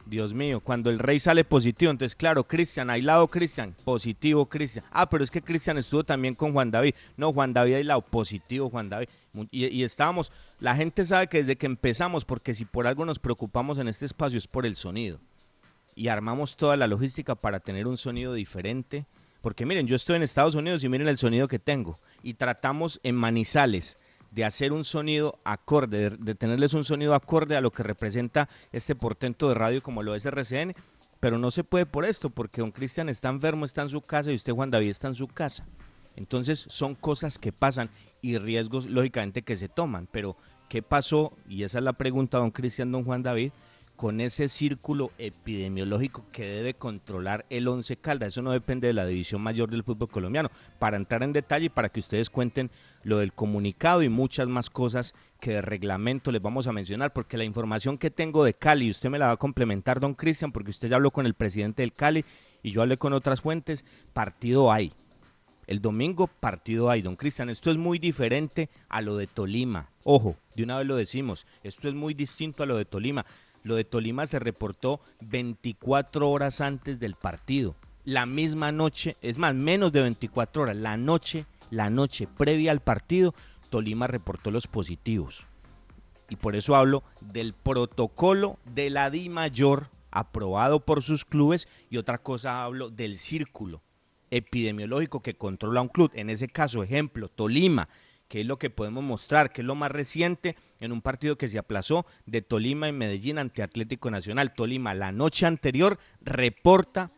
S3: Dios mío, cuando el rey sale positivo, entonces claro, Cristian, aislado Cristian, positivo Cristian. Ah, pero es que Cristian estuvo también con Juan David. No, Juan David aislado, positivo Juan David. Y, y, estábamos, la gente sabe que desde que empezamos, porque si por algo nos preocupamos en este espacio es por el sonido y armamos toda la logística para tener un sonido diferente. Porque miren, yo estoy en Estados Unidos y miren el sonido que tengo. Y tratamos en Manizales de hacer un sonido acorde, de, tenerles un sonido acorde a lo que representa este portento de radio como lo es RCN. Pero no se puede por esto, porque don Cristian está enfermo, está en su casa y usted, Juan David, está en su casa. Entonces son cosas que pasan y riesgos, lógicamente, que se toman. Pero, ¿qué pasó? Y esa es la pregunta, don Cristian, don Juan David con ese círculo epidemiológico que debe controlar el Once Caldas. Eso no depende de la división mayor del fútbol colombiano. Para entrar en detalle y para que ustedes cuenten lo del comunicado y muchas más cosas que de reglamento les vamos a mencionar, porque la información que tengo de Cali, usted me la va a complementar, don Cristian, porque usted ya habló con el presidente del Cali y yo hablé con otras fuentes, partido hay. El domingo partido hay, don Cristian. Esto es muy diferente a lo de Tolima. Ojo, de una vez lo decimos, esto es muy distinto a lo de Tolima. Lo de Tolima se reportó 24 horas antes del partido. La misma noche, es más, menos de 24 horas, la noche, la noche previa al partido, Tolima reportó los positivos. Y por eso hablo del protocolo de la Di Mayor aprobado por sus clubes y otra cosa hablo del círculo epidemiológico que controla un club. En ese caso, ejemplo, Tolima, que es lo que podemos mostrar, que es lo más reciente en un partido que se aplazó de Tolima y Medellín ante Atlético Nacional. Tolima la noche anterior reporta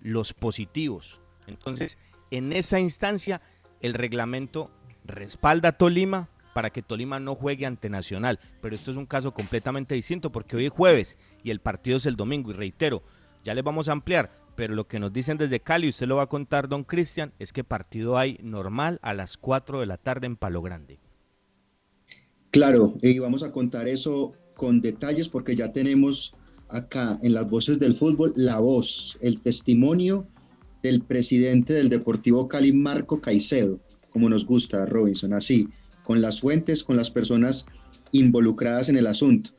S3: los positivos. Entonces, en esa instancia, el reglamento respalda a Tolima para que Tolima no juegue ante Nacional. Pero esto es un caso completamente distinto porque hoy es jueves y el partido es el domingo. Y reitero, ya les vamos a ampliar, pero lo que nos dicen desde Cali, usted lo va a contar, don Cristian, es que partido hay normal a las 4 de la tarde en Palo Grande.
S6: Claro, y vamos a contar eso con detalles porque ya tenemos acá en las voces del fútbol la voz, el testimonio del presidente del Deportivo Cali, Marco Caicedo, como nos gusta, Robinson, así, con las fuentes, con las personas involucradas en el asunto.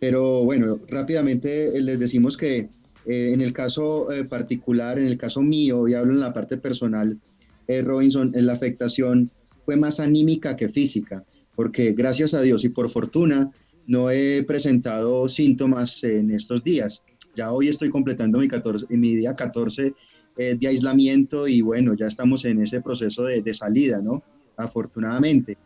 S6: Pero bueno, rápidamente les decimos que eh, en el caso eh, particular, en el caso mío, y hablo en la parte personal, eh, Robinson, la afectación fue más anímica que física, porque gracias a Dios y por fortuna no he presentado síntomas en estos días. Ya hoy estoy completando mi, 14, mi día 14 de aislamiento y bueno, ya estamos en ese proceso de, de salida, ¿no? Afortunadamente.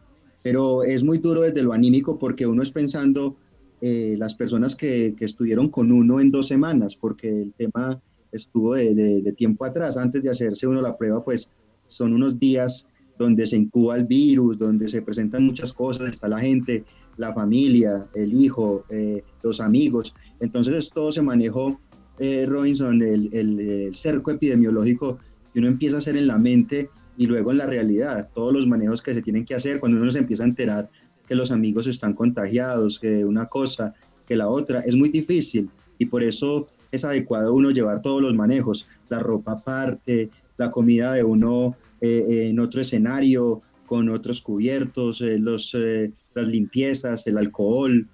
S6: Pero es muy duro desde lo anímico porque uno es pensando eh, las personas que, estuvieron con uno en dos semanas, porque el tema estuvo de, tiempo atrás, antes de hacerse uno la prueba, pues son unos días donde se incuba el virus, donde se presentan muchas cosas, está la gente, la familia, el hijo, eh, los amigos. Entonces todo se manejó, eh, Robinson, el, el, cerco epidemiológico que uno empieza a hacer en la mente y luego en la realidad, todos los manejos que se tienen que hacer cuando uno se empieza a enterar que los amigos están contagiados, que una cosa, que la otra, es muy difícil. Y por eso es adecuado uno llevar todos los manejos, la ropa aparte, la comida de uno eh, en otro escenario, con otros cubiertos, eh, los, eh, las limpiezas, el alcohol,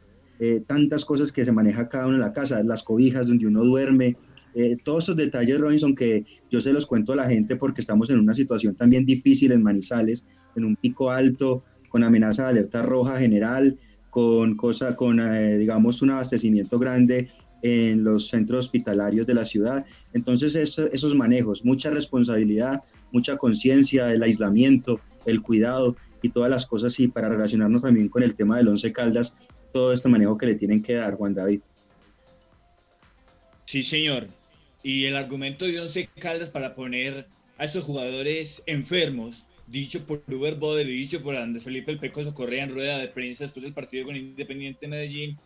S6: tantas cosas que se maneja cada uno en la casa, las cobijas donde uno duerme, todos estos detalles, Robinson, que yo se los cuento a la gente porque estamos en una situación también difícil en Manizales, en un pico alto, con amenaza de alerta roja general, con, cosa, con eh, digamos, un abastecimiento grande en los centros hospitalarios de la ciudad. Entonces, esos manejos, mucha responsabilidad, mucha conciencia, el aislamiento, el cuidado y todas las cosas, y para relacionarnos también con el tema del Once Caldas, todo este manejo que le tienen que dar, Juan David.
S7: Sí, señor. Y el argumento de Once Caldas para poner a esos jugadores enfermos dicho por Uber Boder y dicho por Andrés Felipe El Pecoso Correa en rueda de prensa después del partido con Independiente Medellín,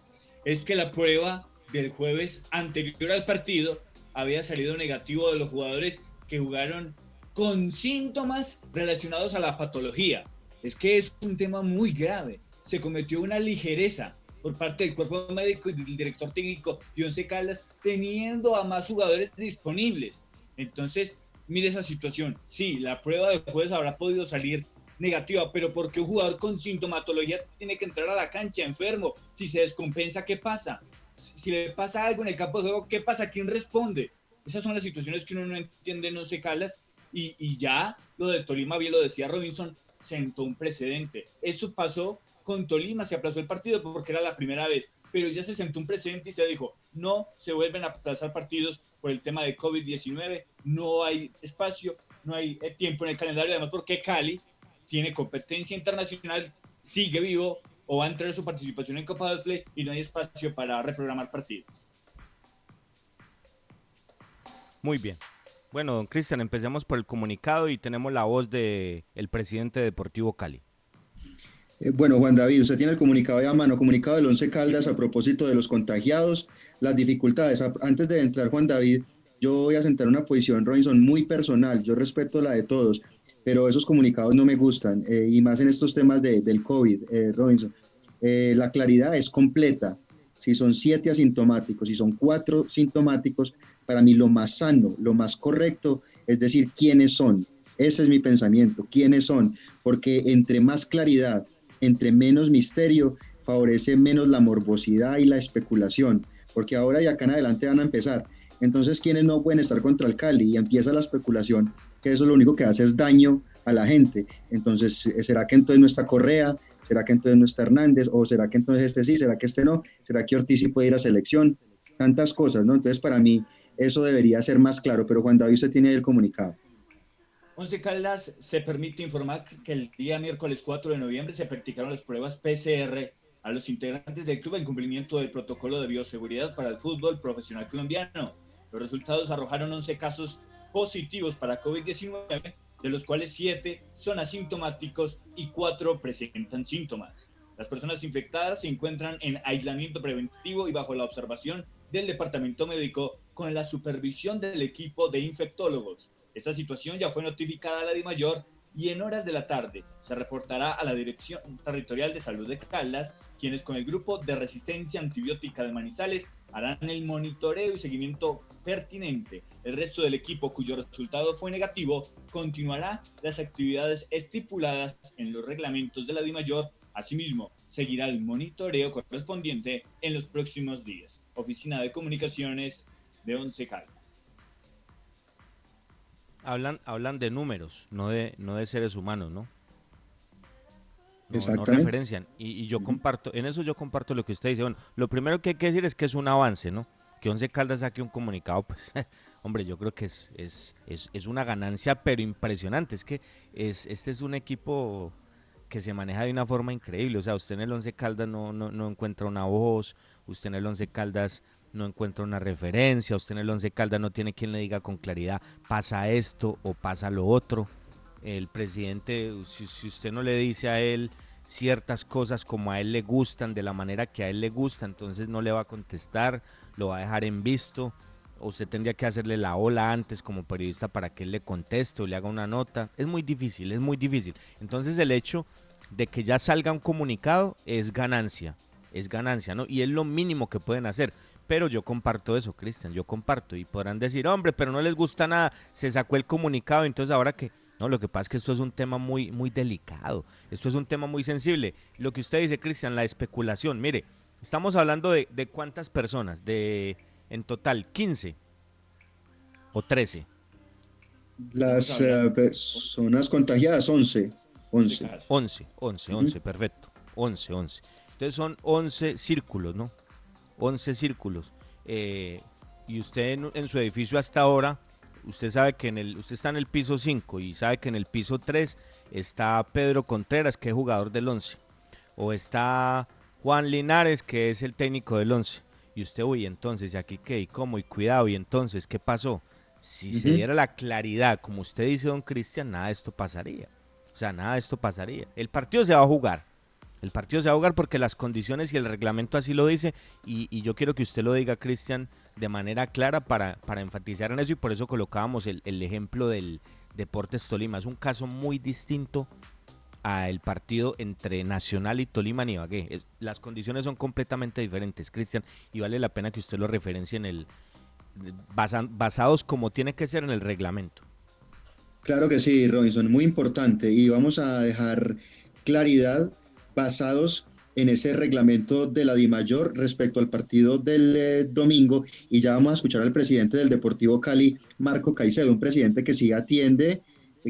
S7: es que la prueba del jueves anterior al partido había salido negativo de los jugadores que jugaron con síntomas relacionados a la patología. Es que es un tema muy grave. Se cometió una ligereza por parte del cuerpo médico y del director técnico Once Caldas, teniendo a más jugadores disponibles. Entonces, mire esa situación. Sí, la prueba de jueves habrá podido salir negativa, pero porque un jugador con sintomatología tiene que entrar a la cancha enfermo? Si se descompensa, ¿qué pasa? Si le pasa algo en el campo de juego, ¿qué pasa? ¿Quién responde? Esas son las situaciones que uno no entiende, no se calas. Y, y ya lo de Tolima, bien lo decía Robinson, sentó un precedente. Eso pasó con Tolima, se aplazó el partido porque era la primera vez, pero ya se sentó un precedente y se dijo, no se vuelven a aplazar partidos por el tema de COVID-19, no hay espacio, no hay eh, tiempo en el calendario, además porque Cali tiene competencia internacional, sigue vivo o va a entrar su participación en Copa del Play y no hay espacio para reprogramar partidos.
S3: Muy bien. Bueno, don Cristian, empecemos por el comunicado y tenemos la voz del el presidente de Deportivo Cali.
S6: Eh, bueno, Juan David, usted tiene el comunicado de a mano, comunicado del Once Caldas a propósito de los contagiados, las dificultades. Antes de entrar, Juan David, yo voy a sentar una posición, Robinson, muy personal. Yo respeto la de todos, pero esos comunicados no me gustan, eh, y más en estos temas de, del COVID, eh, Robinson. la claridad es completa. Si son siete asintomáticos, si son cuatro sintomáticos, para mí lo más sano, lo más correcto es decir quiénes son. Ese es mi pensamiento, quiénes son, porque entre más claridad, entre menos misterio, favorece menos la morbosidad y la especulación, porque ahora y acá en adelante van a empezar. Entonces, ¿quiénes no pueden estar contra el Cali? Y empieza la especulación, que eso lo único que hace es daño a la gente. Entonces, ¿será que entonces no está Correa? ¿Será que entonces no está Hernández? ¿O será que entonces este sí? ¿Será que este no? ¿Será que Ortiz sí puede ir a selección? Tantas cosas, ¿no? Entonces, para mí, eso debería ser más claro, pero Juan David, usted tiene el comunicado.
S7: Once Caldas se permite informar que el día miércoles 4 de noviembre se practicaron las pruebas PCR a los integrantes del club en cumplimiento del protocolo de bioseguridad para el fútbol profesional colombiano. Los resultados arrojaron 11 casos positivos para COVID-19, de los cuales 7 son asintomáticos y 4 presentan síntomas. Las personas infectadas se encuentran en aislamiento preventivo y bajo la observación del departamento médico con la supervisión del equipo de infectólogos. Esta situación ya fue notificada a la DIMAYOR y en horas de la tarde se reportará a la Dirección Territorial de Salud de Caldas, quienes con el grupo de resistencia antibiótica de Manizales harán el monitoreo y seguimiento pertinente. El resto del equipo cuyo resultado fue negativo continuará las actividades estipuladas en los reglamentos de la DIMAYOR. Asimismo, seguirá el monitoreo correspondiente en los próximos días. Oficina de Comunicaciones de Once Caldas
S3: hablan, hablan de números, no de, no de seres humanos, ¿no?
S6: No,
S3: referencian. Y, yo comparto, en eso yo comparto lo que usted dice. Bueno, lo primero que hay que decir es que es un avance, ¿no? Que Once Caldas saque un comunicado, pues, *laughs* hombre, yo creo que es, es, es, una ganancia, pero impresionante. Es que es, este es un equipo que se maneja de una forma increíble. O sea, usted en el Once Caldas no, no, no encuentra una voz, usted en el Once Caldas no encuentra una referencia, usted en el Once Caldas no tiene quien le diga con claridad, pasa esto o pasa lo otro. El presidente, si, usted no le dice a él ciertas cosas como a él le gustan, de la manera que a él le gusta, entonces no le va a contestar, lo va a dejar en visto. Usted tendría que hacerle la ola antes como periodista para que él le conteste o le haga una nota. Es muy difícil, es muy difícil. Entonces el hecho de que ya salga un comunicado es ganancia, es ganancia, ¿no? Y es lo mínimo que pueden hacer. Pero yo comparto eso, Cristian, yo comparto. Y podrán decir, hombre, pero no les gusta nada, se sacó el comunicado, entonces ahora que... No, lo que pasa es que esto es un tema muy, muy delicado, esto es un tema muy sensible. Lo que usted dice, Cristian, la especulación, mire, estamos hablando de, cuántas personas, de en total 15 o 13.
S6: Las eh, personas contagiadas, 11. 11.
S3: 11, 11, 11, perfecto. 11, 11. Entonces son 11 círculos, ¿no? 11 círculos. Eh, y usted en, su edificio hasta ahora, usted sabe que en el, usted está en el piso 5 y sabe que en el piso 3 está Pedro Contreras, que es jugador del 11. O está Juan Linares, que es el técnico del 11. Y usted, uy, entonces, ¿y aquí qué? ¿Y cómo? ¿Y cuidado? ¿Y entonces qué pasó? Si se diera la claridad, como usted dice, don Cristian, nada de esto pasaría. O sea, nada de esto pasaría. El partido se va a jugar. El partido se va a porque las condiciones y el reglamento así lo dice y, yo quiero que usted lo diga, Cristian, de manera clara para, enfatizar en eso y por eso colocábamos el, ejemplo del Deportes Tolima. Es un caso muy distinto al partido entre Nacional y Tolima ni Ibagué. las condiciones son completamente diferentes, Cristian, y vale la pena que usted lo referencie en el basados como tiene que ser en el reglamento.
S6: Claro que sí, Robinson, muy importante y vamos a dejar claridad basados en ese reglamento de la DIMAYOR respecto al partido del eh, domingo y ya vamos a escuchar al presidente del Deportivo Cali, Marco Caicedo, un presidente que sí atiende,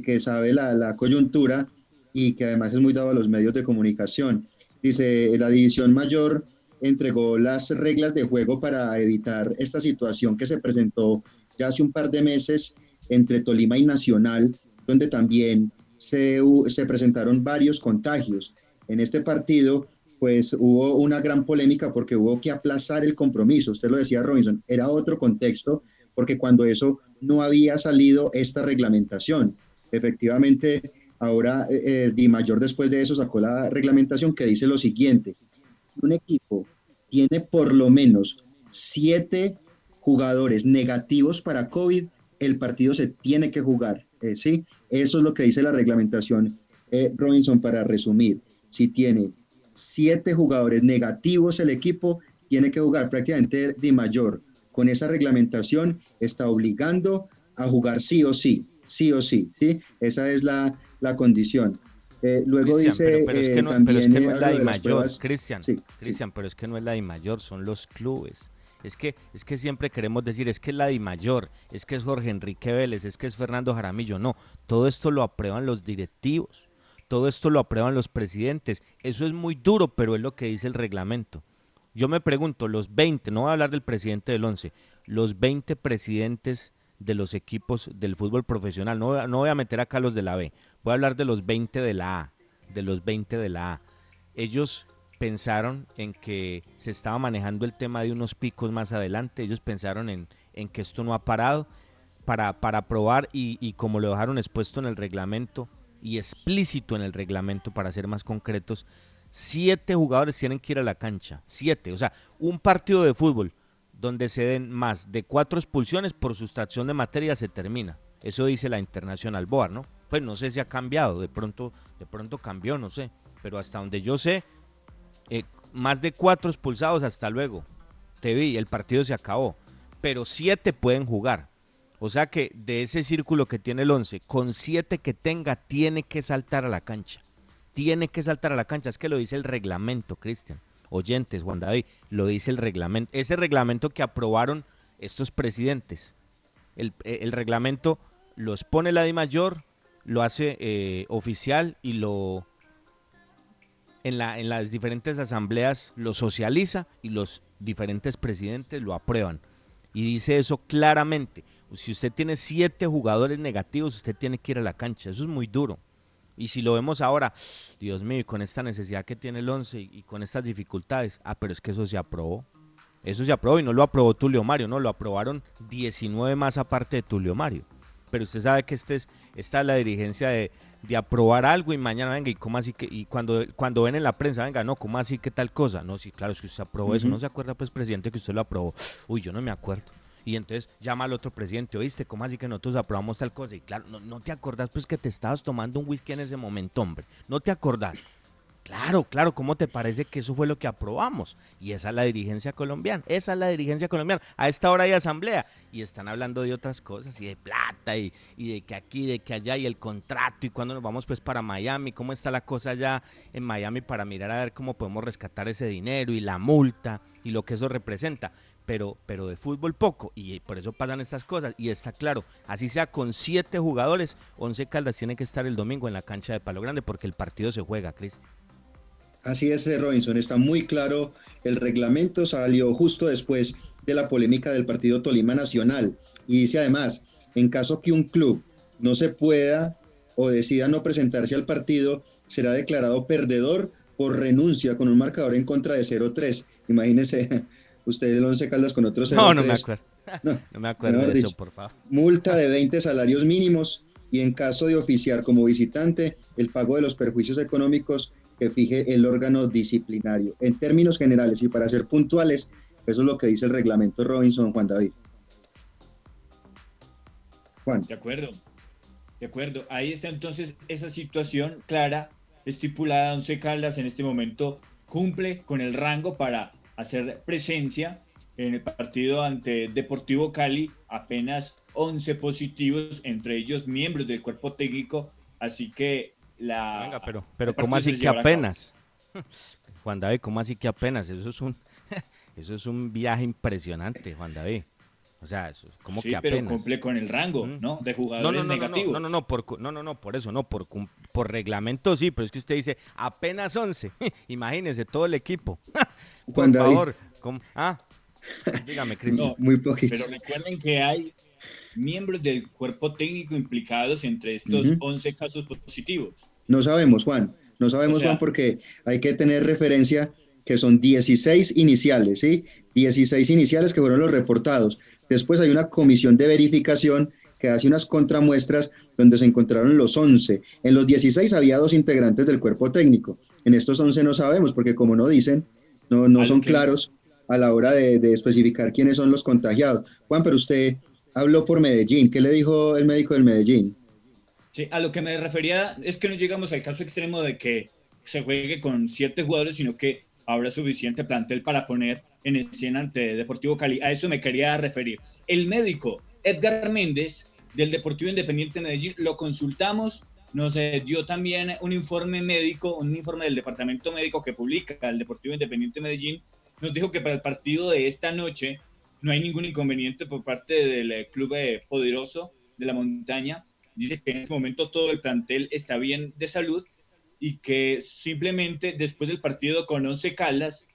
S6: que sabe la, coyuntura y que además es muy dado a los medios de comunicación. Dice, la División Mayor entregó las reglas de juego para evitar esta situación que se presentó ya hace un par de meses entre Tolima y Nacional, donde también se, se presentaron varios contagios. En este partido, pues hubo una gran polémica porque hubo que aplazar el compromiso. Usted lo decía, Robinson, era otro contexto porque cuando eso no había salido esta reglamentación. Efectivamente, Ahora eh, eh, Di Mayor después de eso sacó la reglamentación que dice lo siguiente, un equipo tiene por lo menos siete jugadores negativos para COVID, el partido se tiene que jugar, eh, ¿sí? Eso es lo que dice la reglamentación, Robinson, para resumir. Si tiene siete jugadores negativos el equipo, tiene que jugar prácticamente Di Mayor. Con esa reglamentación está obligando a jugar sí o sí, sí o sí, ¿sí? Esa es la, la condición. Eh, luego dice
S3: pero, es que no, es la de mayor, Cristian, Cristian, pero es que no es la de mayor, son los clubes. Es que, es que siempre queremos decir, es que es la de mayor, es que es Jorge Enrique Vélez, es que es Fernando Jaramillo. No, todo esto lo aprueban los directivos, todo esto lo aprueban los presidentes. Eso es muy duro, pero es lo que dice el reglamento. Yo me pregunto, los 20, no voy a hablar del presidente del 11, los 20 presidentes de los equipos del fútbol profesional. No, voy a meter acá los de la B, voy a hablar de los 20 de la A, de los 20 de la A. Ellos pensaron en que se estaba manejando el tema de unos picos más adelante, ellos pensaron en, en que esto no ha parado para, para probar y como lo dejaron expuesto en el reglamento y explícito en el reglamento para ser más concretos, siete jugadores tienen que ir a la cancha, siete, o sea, un partido de fútbol donde se den más de cuatro expulsiones por sustracción de materia se termina. Eso dice la Internacional Board, ¿no? Pues no sé si ha cambiado, de pronto, de pronto cambió, no sé. Pero hasta donde yo sé, eh, más de cuatro expulsados, hasta luego. Te vi, el partido se acabó. Pero siete pueden jugar. O sea que de ese círculo que tiene el 11, con siete que tenga, tiene que saltar a la cancha. Tiene que saltar a la cancha. Es que lo dice el reglamento, Cristian oyentes, Juan David, lo dice el reglamento, ese reglamento que aprobaron estos presidentes. El, eh, reglamento los pone la de mayor, lo hace eh, oficial y lo en, la, en las diferentes asambleas lo socializa y los diferentes presidentes lo aprueban. Y dice eso claramente. Si usted tiene siete jugadores negativos, usted tiene que ir a la cancha. Eso es muy duro. Y si lo vemos ahora, Dios mío, con esta necesidad que tiene el 11 y con estas dificultades, ah, pero es que eso se aprobó. Eso se aprobó y no lo aprobó Tulio Mario, no, lo aprobaron 19 más aparte de Tulio Mario. Pero usted sabe que este es, esta es la dirigencia de, aprobar algo y mañana venga, y cómo así que, y cuando, cuando ven en la prensa, venga, no, ¿cómo así que tal cosa? No, sí, claro, es que usted aprobó eso, no se acuerda pues presidente que usted lo aprobó. Uy, yo no me acuerdo y entonces llama al otro presidente, oíste, ¿cómo así que nosotros aprobamos tal cosa? Y claro, no, te acordás pues que te estabas tomando un whisky en ese momento, hombre, no te acordás. Claro, claro, ¿cómo te parece que eso fue lo que aprobamos? Y esa es la dirigencia colombiana, esa es la dirigencia colombiana. A esta hora hay asamblea y están hablando de otras cosas y de plata y, y de que aquí, de que allá y el contrato y cuando nos vamos pues para Miami, cómo está la cosa allá en Miami para mirar a ver cómo podemos rescatar ese dinero y la multa y lo que eso representa pero, pero de fútbol poco. Y por eso pasan estas cosas. Y está claro, así sea con siete jugadores, Once Caldas tiene que estar el domingo en la cancha de Palo Grande porque el partido se juega, Cristian.
S6: Así es, Robinson, está muy claro. El reglamento salió justo después de la polémica del partido Tolima Nacional. Y dice además, en caso que un club no se pueda o decida no presentarse al partido, será declarado perdedor por renuncia con un marcador en contra de 0-3. Imagínense *laughs* usted el 11 Caldas con otros
S3: No, no me acuerdo. *laughs* No, me acuerdo de eso, por favor.
S6: Multa de 20 salarios mínimos y en caso de oficiar como visitante, el pago de los perjuicios económicos que fije el órgano disciplinario. En términos generales y para ser puntuales, eso es lo que dice el reglamento Robinson, Juan David.
S7: Juan. De acuerdo, de acuerdo. Ahí está entonces esa situación clara, estipulada. Once Caldas en este momento cumple con el rango para hacer presencia en el partido ante Deportivo Cali, apenas 11 positivos, entre ellos miembros del cuerpo técnico, así que la...
S3: Venga, pero, pero ¿cómo así que apenas? *laughs* Juan David, ¿cómo así que apenas? Eso es un, *laughs* eso es un viaje impresionante, Juan David. O sea, eso, como que apenas.
S7: pero cumple con el rango, ¿no? De jugadores negativos.
S3: No, no, no, por, no, no, no, por eso, no, por, por reglamento sí, pero es que usted dice apenas 11. *laughs* Imagínese todo el equipo. *laughs* por favor. Ah, dígame, Cris.
S6: muy poquito.
S7: Pero recuerden que hay miembros del cuerpo técnico implicados entre estos 11 casos positivos.
S6: No sabemos, Juan. No sabemos, Juan, porque hay que tener referencia que son 16 iniciales, ¿sí? 16 iniciales que fueron los reportados. Después hay una comisión de verificación que hace unas contramuestras donde se encontraron los 11. En los 16 había dos integrantes del cuerpo técnico. En estos 11 no sabemos, porque como no dicen, no, no son claros a la hora de, de especificar quiénes son los contagiados. Juan, pero usted habló por Medellín. ¿Qué le dijo el médico del Medellín?
S7: Sí, a lo que me refería es que no llegamos al caso extremo de que se juegue con siete jugadores, sino que habrá suficiente plantel para poner en escena ante Deportivo Cali. A eso me quería referir. El médico Edgar Méndez del Deportivo Independiente de Medellín lo consultamos, nos dio también un informe médico, un informe del departamento médico que publica el Deportivo Independiente de Medellín, nos dijo que para el partido de esta noche no hay ningún inconveniente por parte del club poderoso de la montaña. Dice que en este momento todo el plantel está bien de salud y que simplemente después del partido con Once Caldas,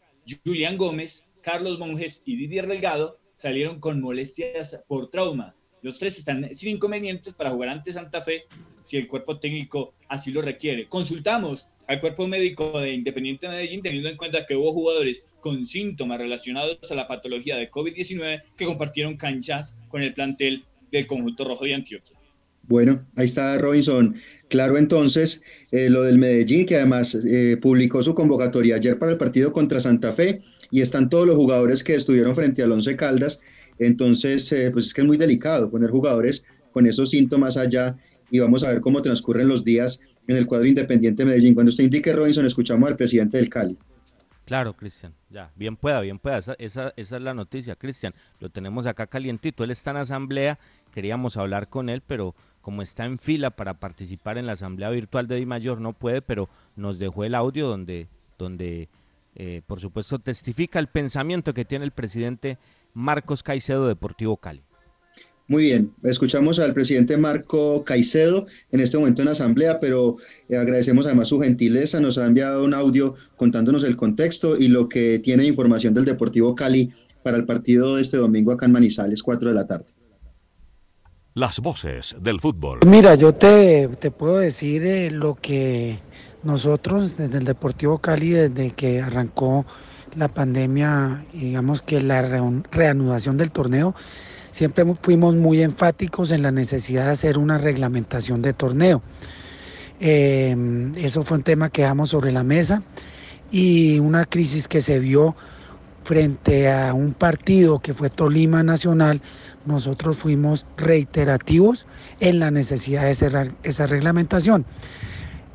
S7: Julián Gómez, Carlos Monjes y Didier Delgado salieron con molestias por trauma. Los tres están sin inconvenientes para jugar ante Santa Fe si el cuerpo técnico así lo requiere. Consultamos al cuerpo médico de Independiente Medellín teniendo en cuenta que hubo jugadores con síntomas relacionados a la patología de COVID-19 que compartieron canchas con el plantel del conjunto rojo de Antioquia.
S6: Bueno, ahí está Robinson. Claro, entonces, eh, lo del Medellín, que además eh, publicó su convocatoria ayer para el partido contra Santa Fe, y están todos los jugadores que estuvieron frente al Once Caldas. Entonces, eh, pues es que es muy delicado poner jugadores con esos síntomas allá y vamos a ver cómo transcurren los días en el cuadro Independiente de Medellín. Cuando usted indique, Robinson, escuchamos al presidente del Cali.
S3: Claro, Cristian, ya, bien pueda, bien pueda. Esa, esa, esa es la noticia, Cristian. Lo tenemos acá calientito. Él está en asamblea, queríamos hablar con él, pero como está en fila para participar en la asamblea virtual de Di Mayor, no puede, pero nos dejó el audio donde, donde eh, por supuesto, testifica el pensamiento que tiene el presidente Marcos Caicedo Deportivo Cali.
S6: Muy bien, escuchamos al presidente Marco Caicedo en este momento en asamblea, pero eh, agradecemos además su gentileza, nos ha enviado un audio contándonos el contexto y lo que tiene información del Deportivo Cali para el partido de este domingo acá en Manizales, 4 de la tarde.
S2: Las voces del fútbol.
S15: Mira, yo te, te puedo decir eh, lo que nosotros desde el Deportivo Cali, desde que arrancó la pandemia, digamos que la reanudación del torneo, siempre fuimos muy enfáticos en la necesidad de hacer una reglamentación de torneo. Eh, eso fue un tema que dejamos sobre la mesa y una crisis que se vio frente a un partido que fue Tolima Nacional, nosotros fuimos reiterativos en la necesidad de cerrar esa reglamentación.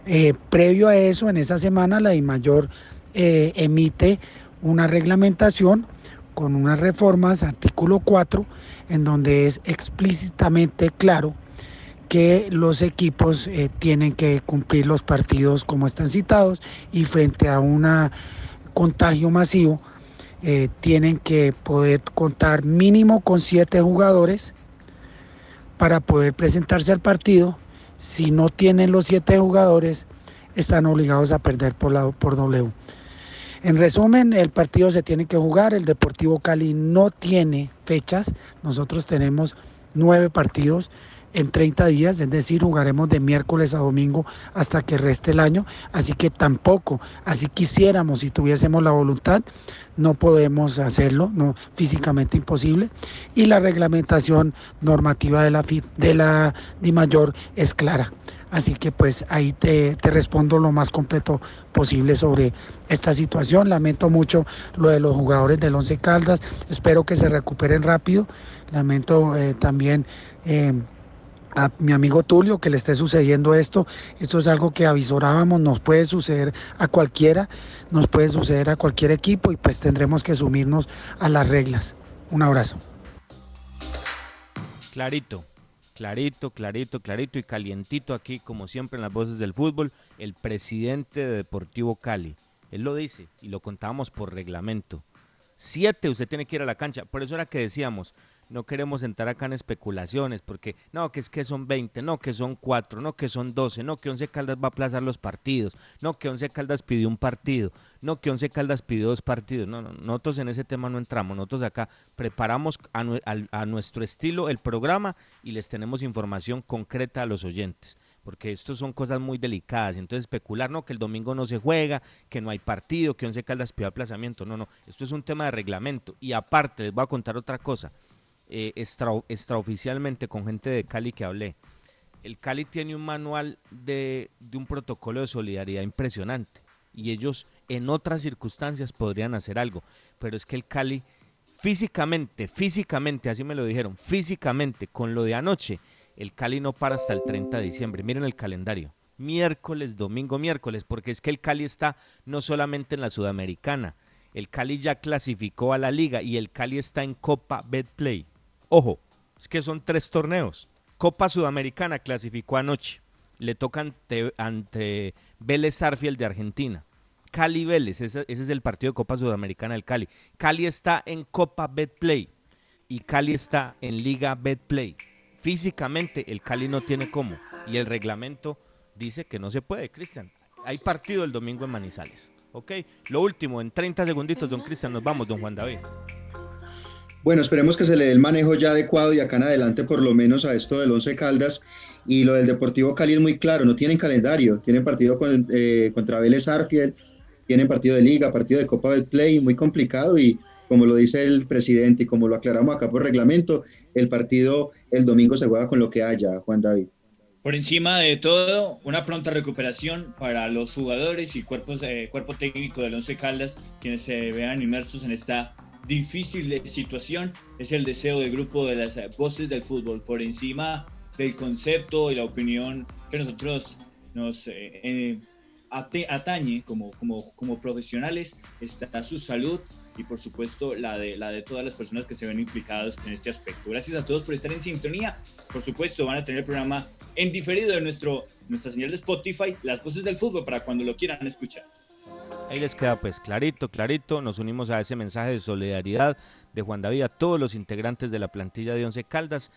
S15: Eh, previo a eso, en esa semana, la DIMAYOR eh, emite una reglamentación con unas reformas, artículo 4, en donde es explícitamente claro que los equipos eh, tienen que cumplir los partidos como están citados y frente a un contagio masivo eh, tienen que poder contar mínimo con siete jugadores para poder presentarse al partido. Si no tienen los siete jugadores, están obligados a perder por, la, por W. En resumen, el partido se tiene que jugar, el Deportivo Cali no tiene fechas, nosotros tenemos nueve partidos en 30 días, es decir, jugaremos de miércoles a domingo hasta que reste el año, así que tampoco, así quisiéramos, si tuviésemos la voluntad, no podemos hacerlo, no físicamente imposible, y la reglamentación normativa de la de la DIMAYOR es clara. Así que pues ahí te, te, respondo lo más completo posible sobre esta situación. Lamento mucho lo de los jugadores del Once Caldas. Espero que se recuperen rápido. Lamento eh, también eh, a mi amigo Tulio que le esté sucediendo esto. Esto es algo que avisorábamos, nos puede suceder a cualquiera, nos puede suceder a cualquier equipo y pues tendremos que sumirnos a las reglas. Un abrazo.
S3: Clarito, clarito, clarito, clarito y calientito aquí, como siempre en las voces del fútbol, el presidente de Deportivo Cali. Él lo dice y lo contábamos por reglamento. Siete, usted tiene que ir a la cancha. Por eso era que decíamos, no queremos entrar acá en especulaciones, porque no, que es que son 20, no, que son 4, no, que son 12, no, que Once Caldas va a aplazar los partidos, no, que Once Caldas pidió un partido, no, que Once Caldas pidió dos partidos. No, no, nosotros en ese tema no entramos, nosotros acá preparamos a, nuestro estilo el programa y les tenemos información concreta a los oyentes porque esto son cosas muy delicadas. Entonces, especular, no, que el domingo no se juega, que no hay partido, que Once Caldas pidió aplazamiento. No, no, esto es un tema de reglamento. Y aparte, les voy a contar otra cosa eh, extraoficialmente con gente de Cali que hablé. El Cali tiene un manual de, de un protocolo de solidaridad impresionante y ellos en otras circunstancias podrían hacer algo, pero es que el Cali físicamente, físicamente, así me lo dijeron, físicamente, con lo de anoche, el Cali no para hasta el 30 de diciembre. Miren el calendario. Miércoles, domingo, miércoles, porque es que el Cali está no solamente en la Sudamericana, el Cali ya clasificó a la liga y el Cali está en Copa Betplay. Ojo, es que son tres torneos. Copa Sudamericana clasificó anoche. Le toca ante, ante Vélez Arfiel de Argentina. Cali Vélez, ese, es el partido de Copa Sudamericana del Cali. Cali está en Copa Betplay y Cali está en Liga Betplay. Físicamente el Cali no tiene cómo y el reglamento dice que no se puede, Cristian. Hay partido el domingo en Manizales. Ok, lo último, en 30 segunditos, don Cristian, nos vamos, don Juan David.
S6: Bueno, esperemos que se le dé el manejo ya adecuado y acá en adelante por lo menos a esto del Once Caldas. Y lo del Deportivo Cali es muy claro, no tienen calendario, tienen partido eh, contra Vélez Arfiel, tienen partido de liga, partido de Copa del Play, muy complicado. Y como lo dice el presidente y como lo aclaramos acá por reglamento, el partido el domingo se juega con lo que haya, Juan David.
S7: Por encima de todo, una pronta recuperación para los jugadores y eh, cuerpo técnico del Once Caldas, quienes se vean inmersos en esta difícil situación es el deseo del grupo de las voces del fútbol por encima del concepto y la opinión que nosotros nos eh, eh, atañe como, como, como profesionales está su salud y por supuesto la de, la de todas las personas que se ven implicadas en este aspecto. Gracias a todos por estar en sintonía. Por supuesto van a tener el programa en diferido de nuestro, nuestra señal de Spotify, las voces del fútbol, para cuando lo quieran escuchar.
S3: Ahí les queda pues clarito, clarito. Nos unimos a ese mensaje de solidaridad de Juan David a todos los integrantes de la plantilla de Once Caldas.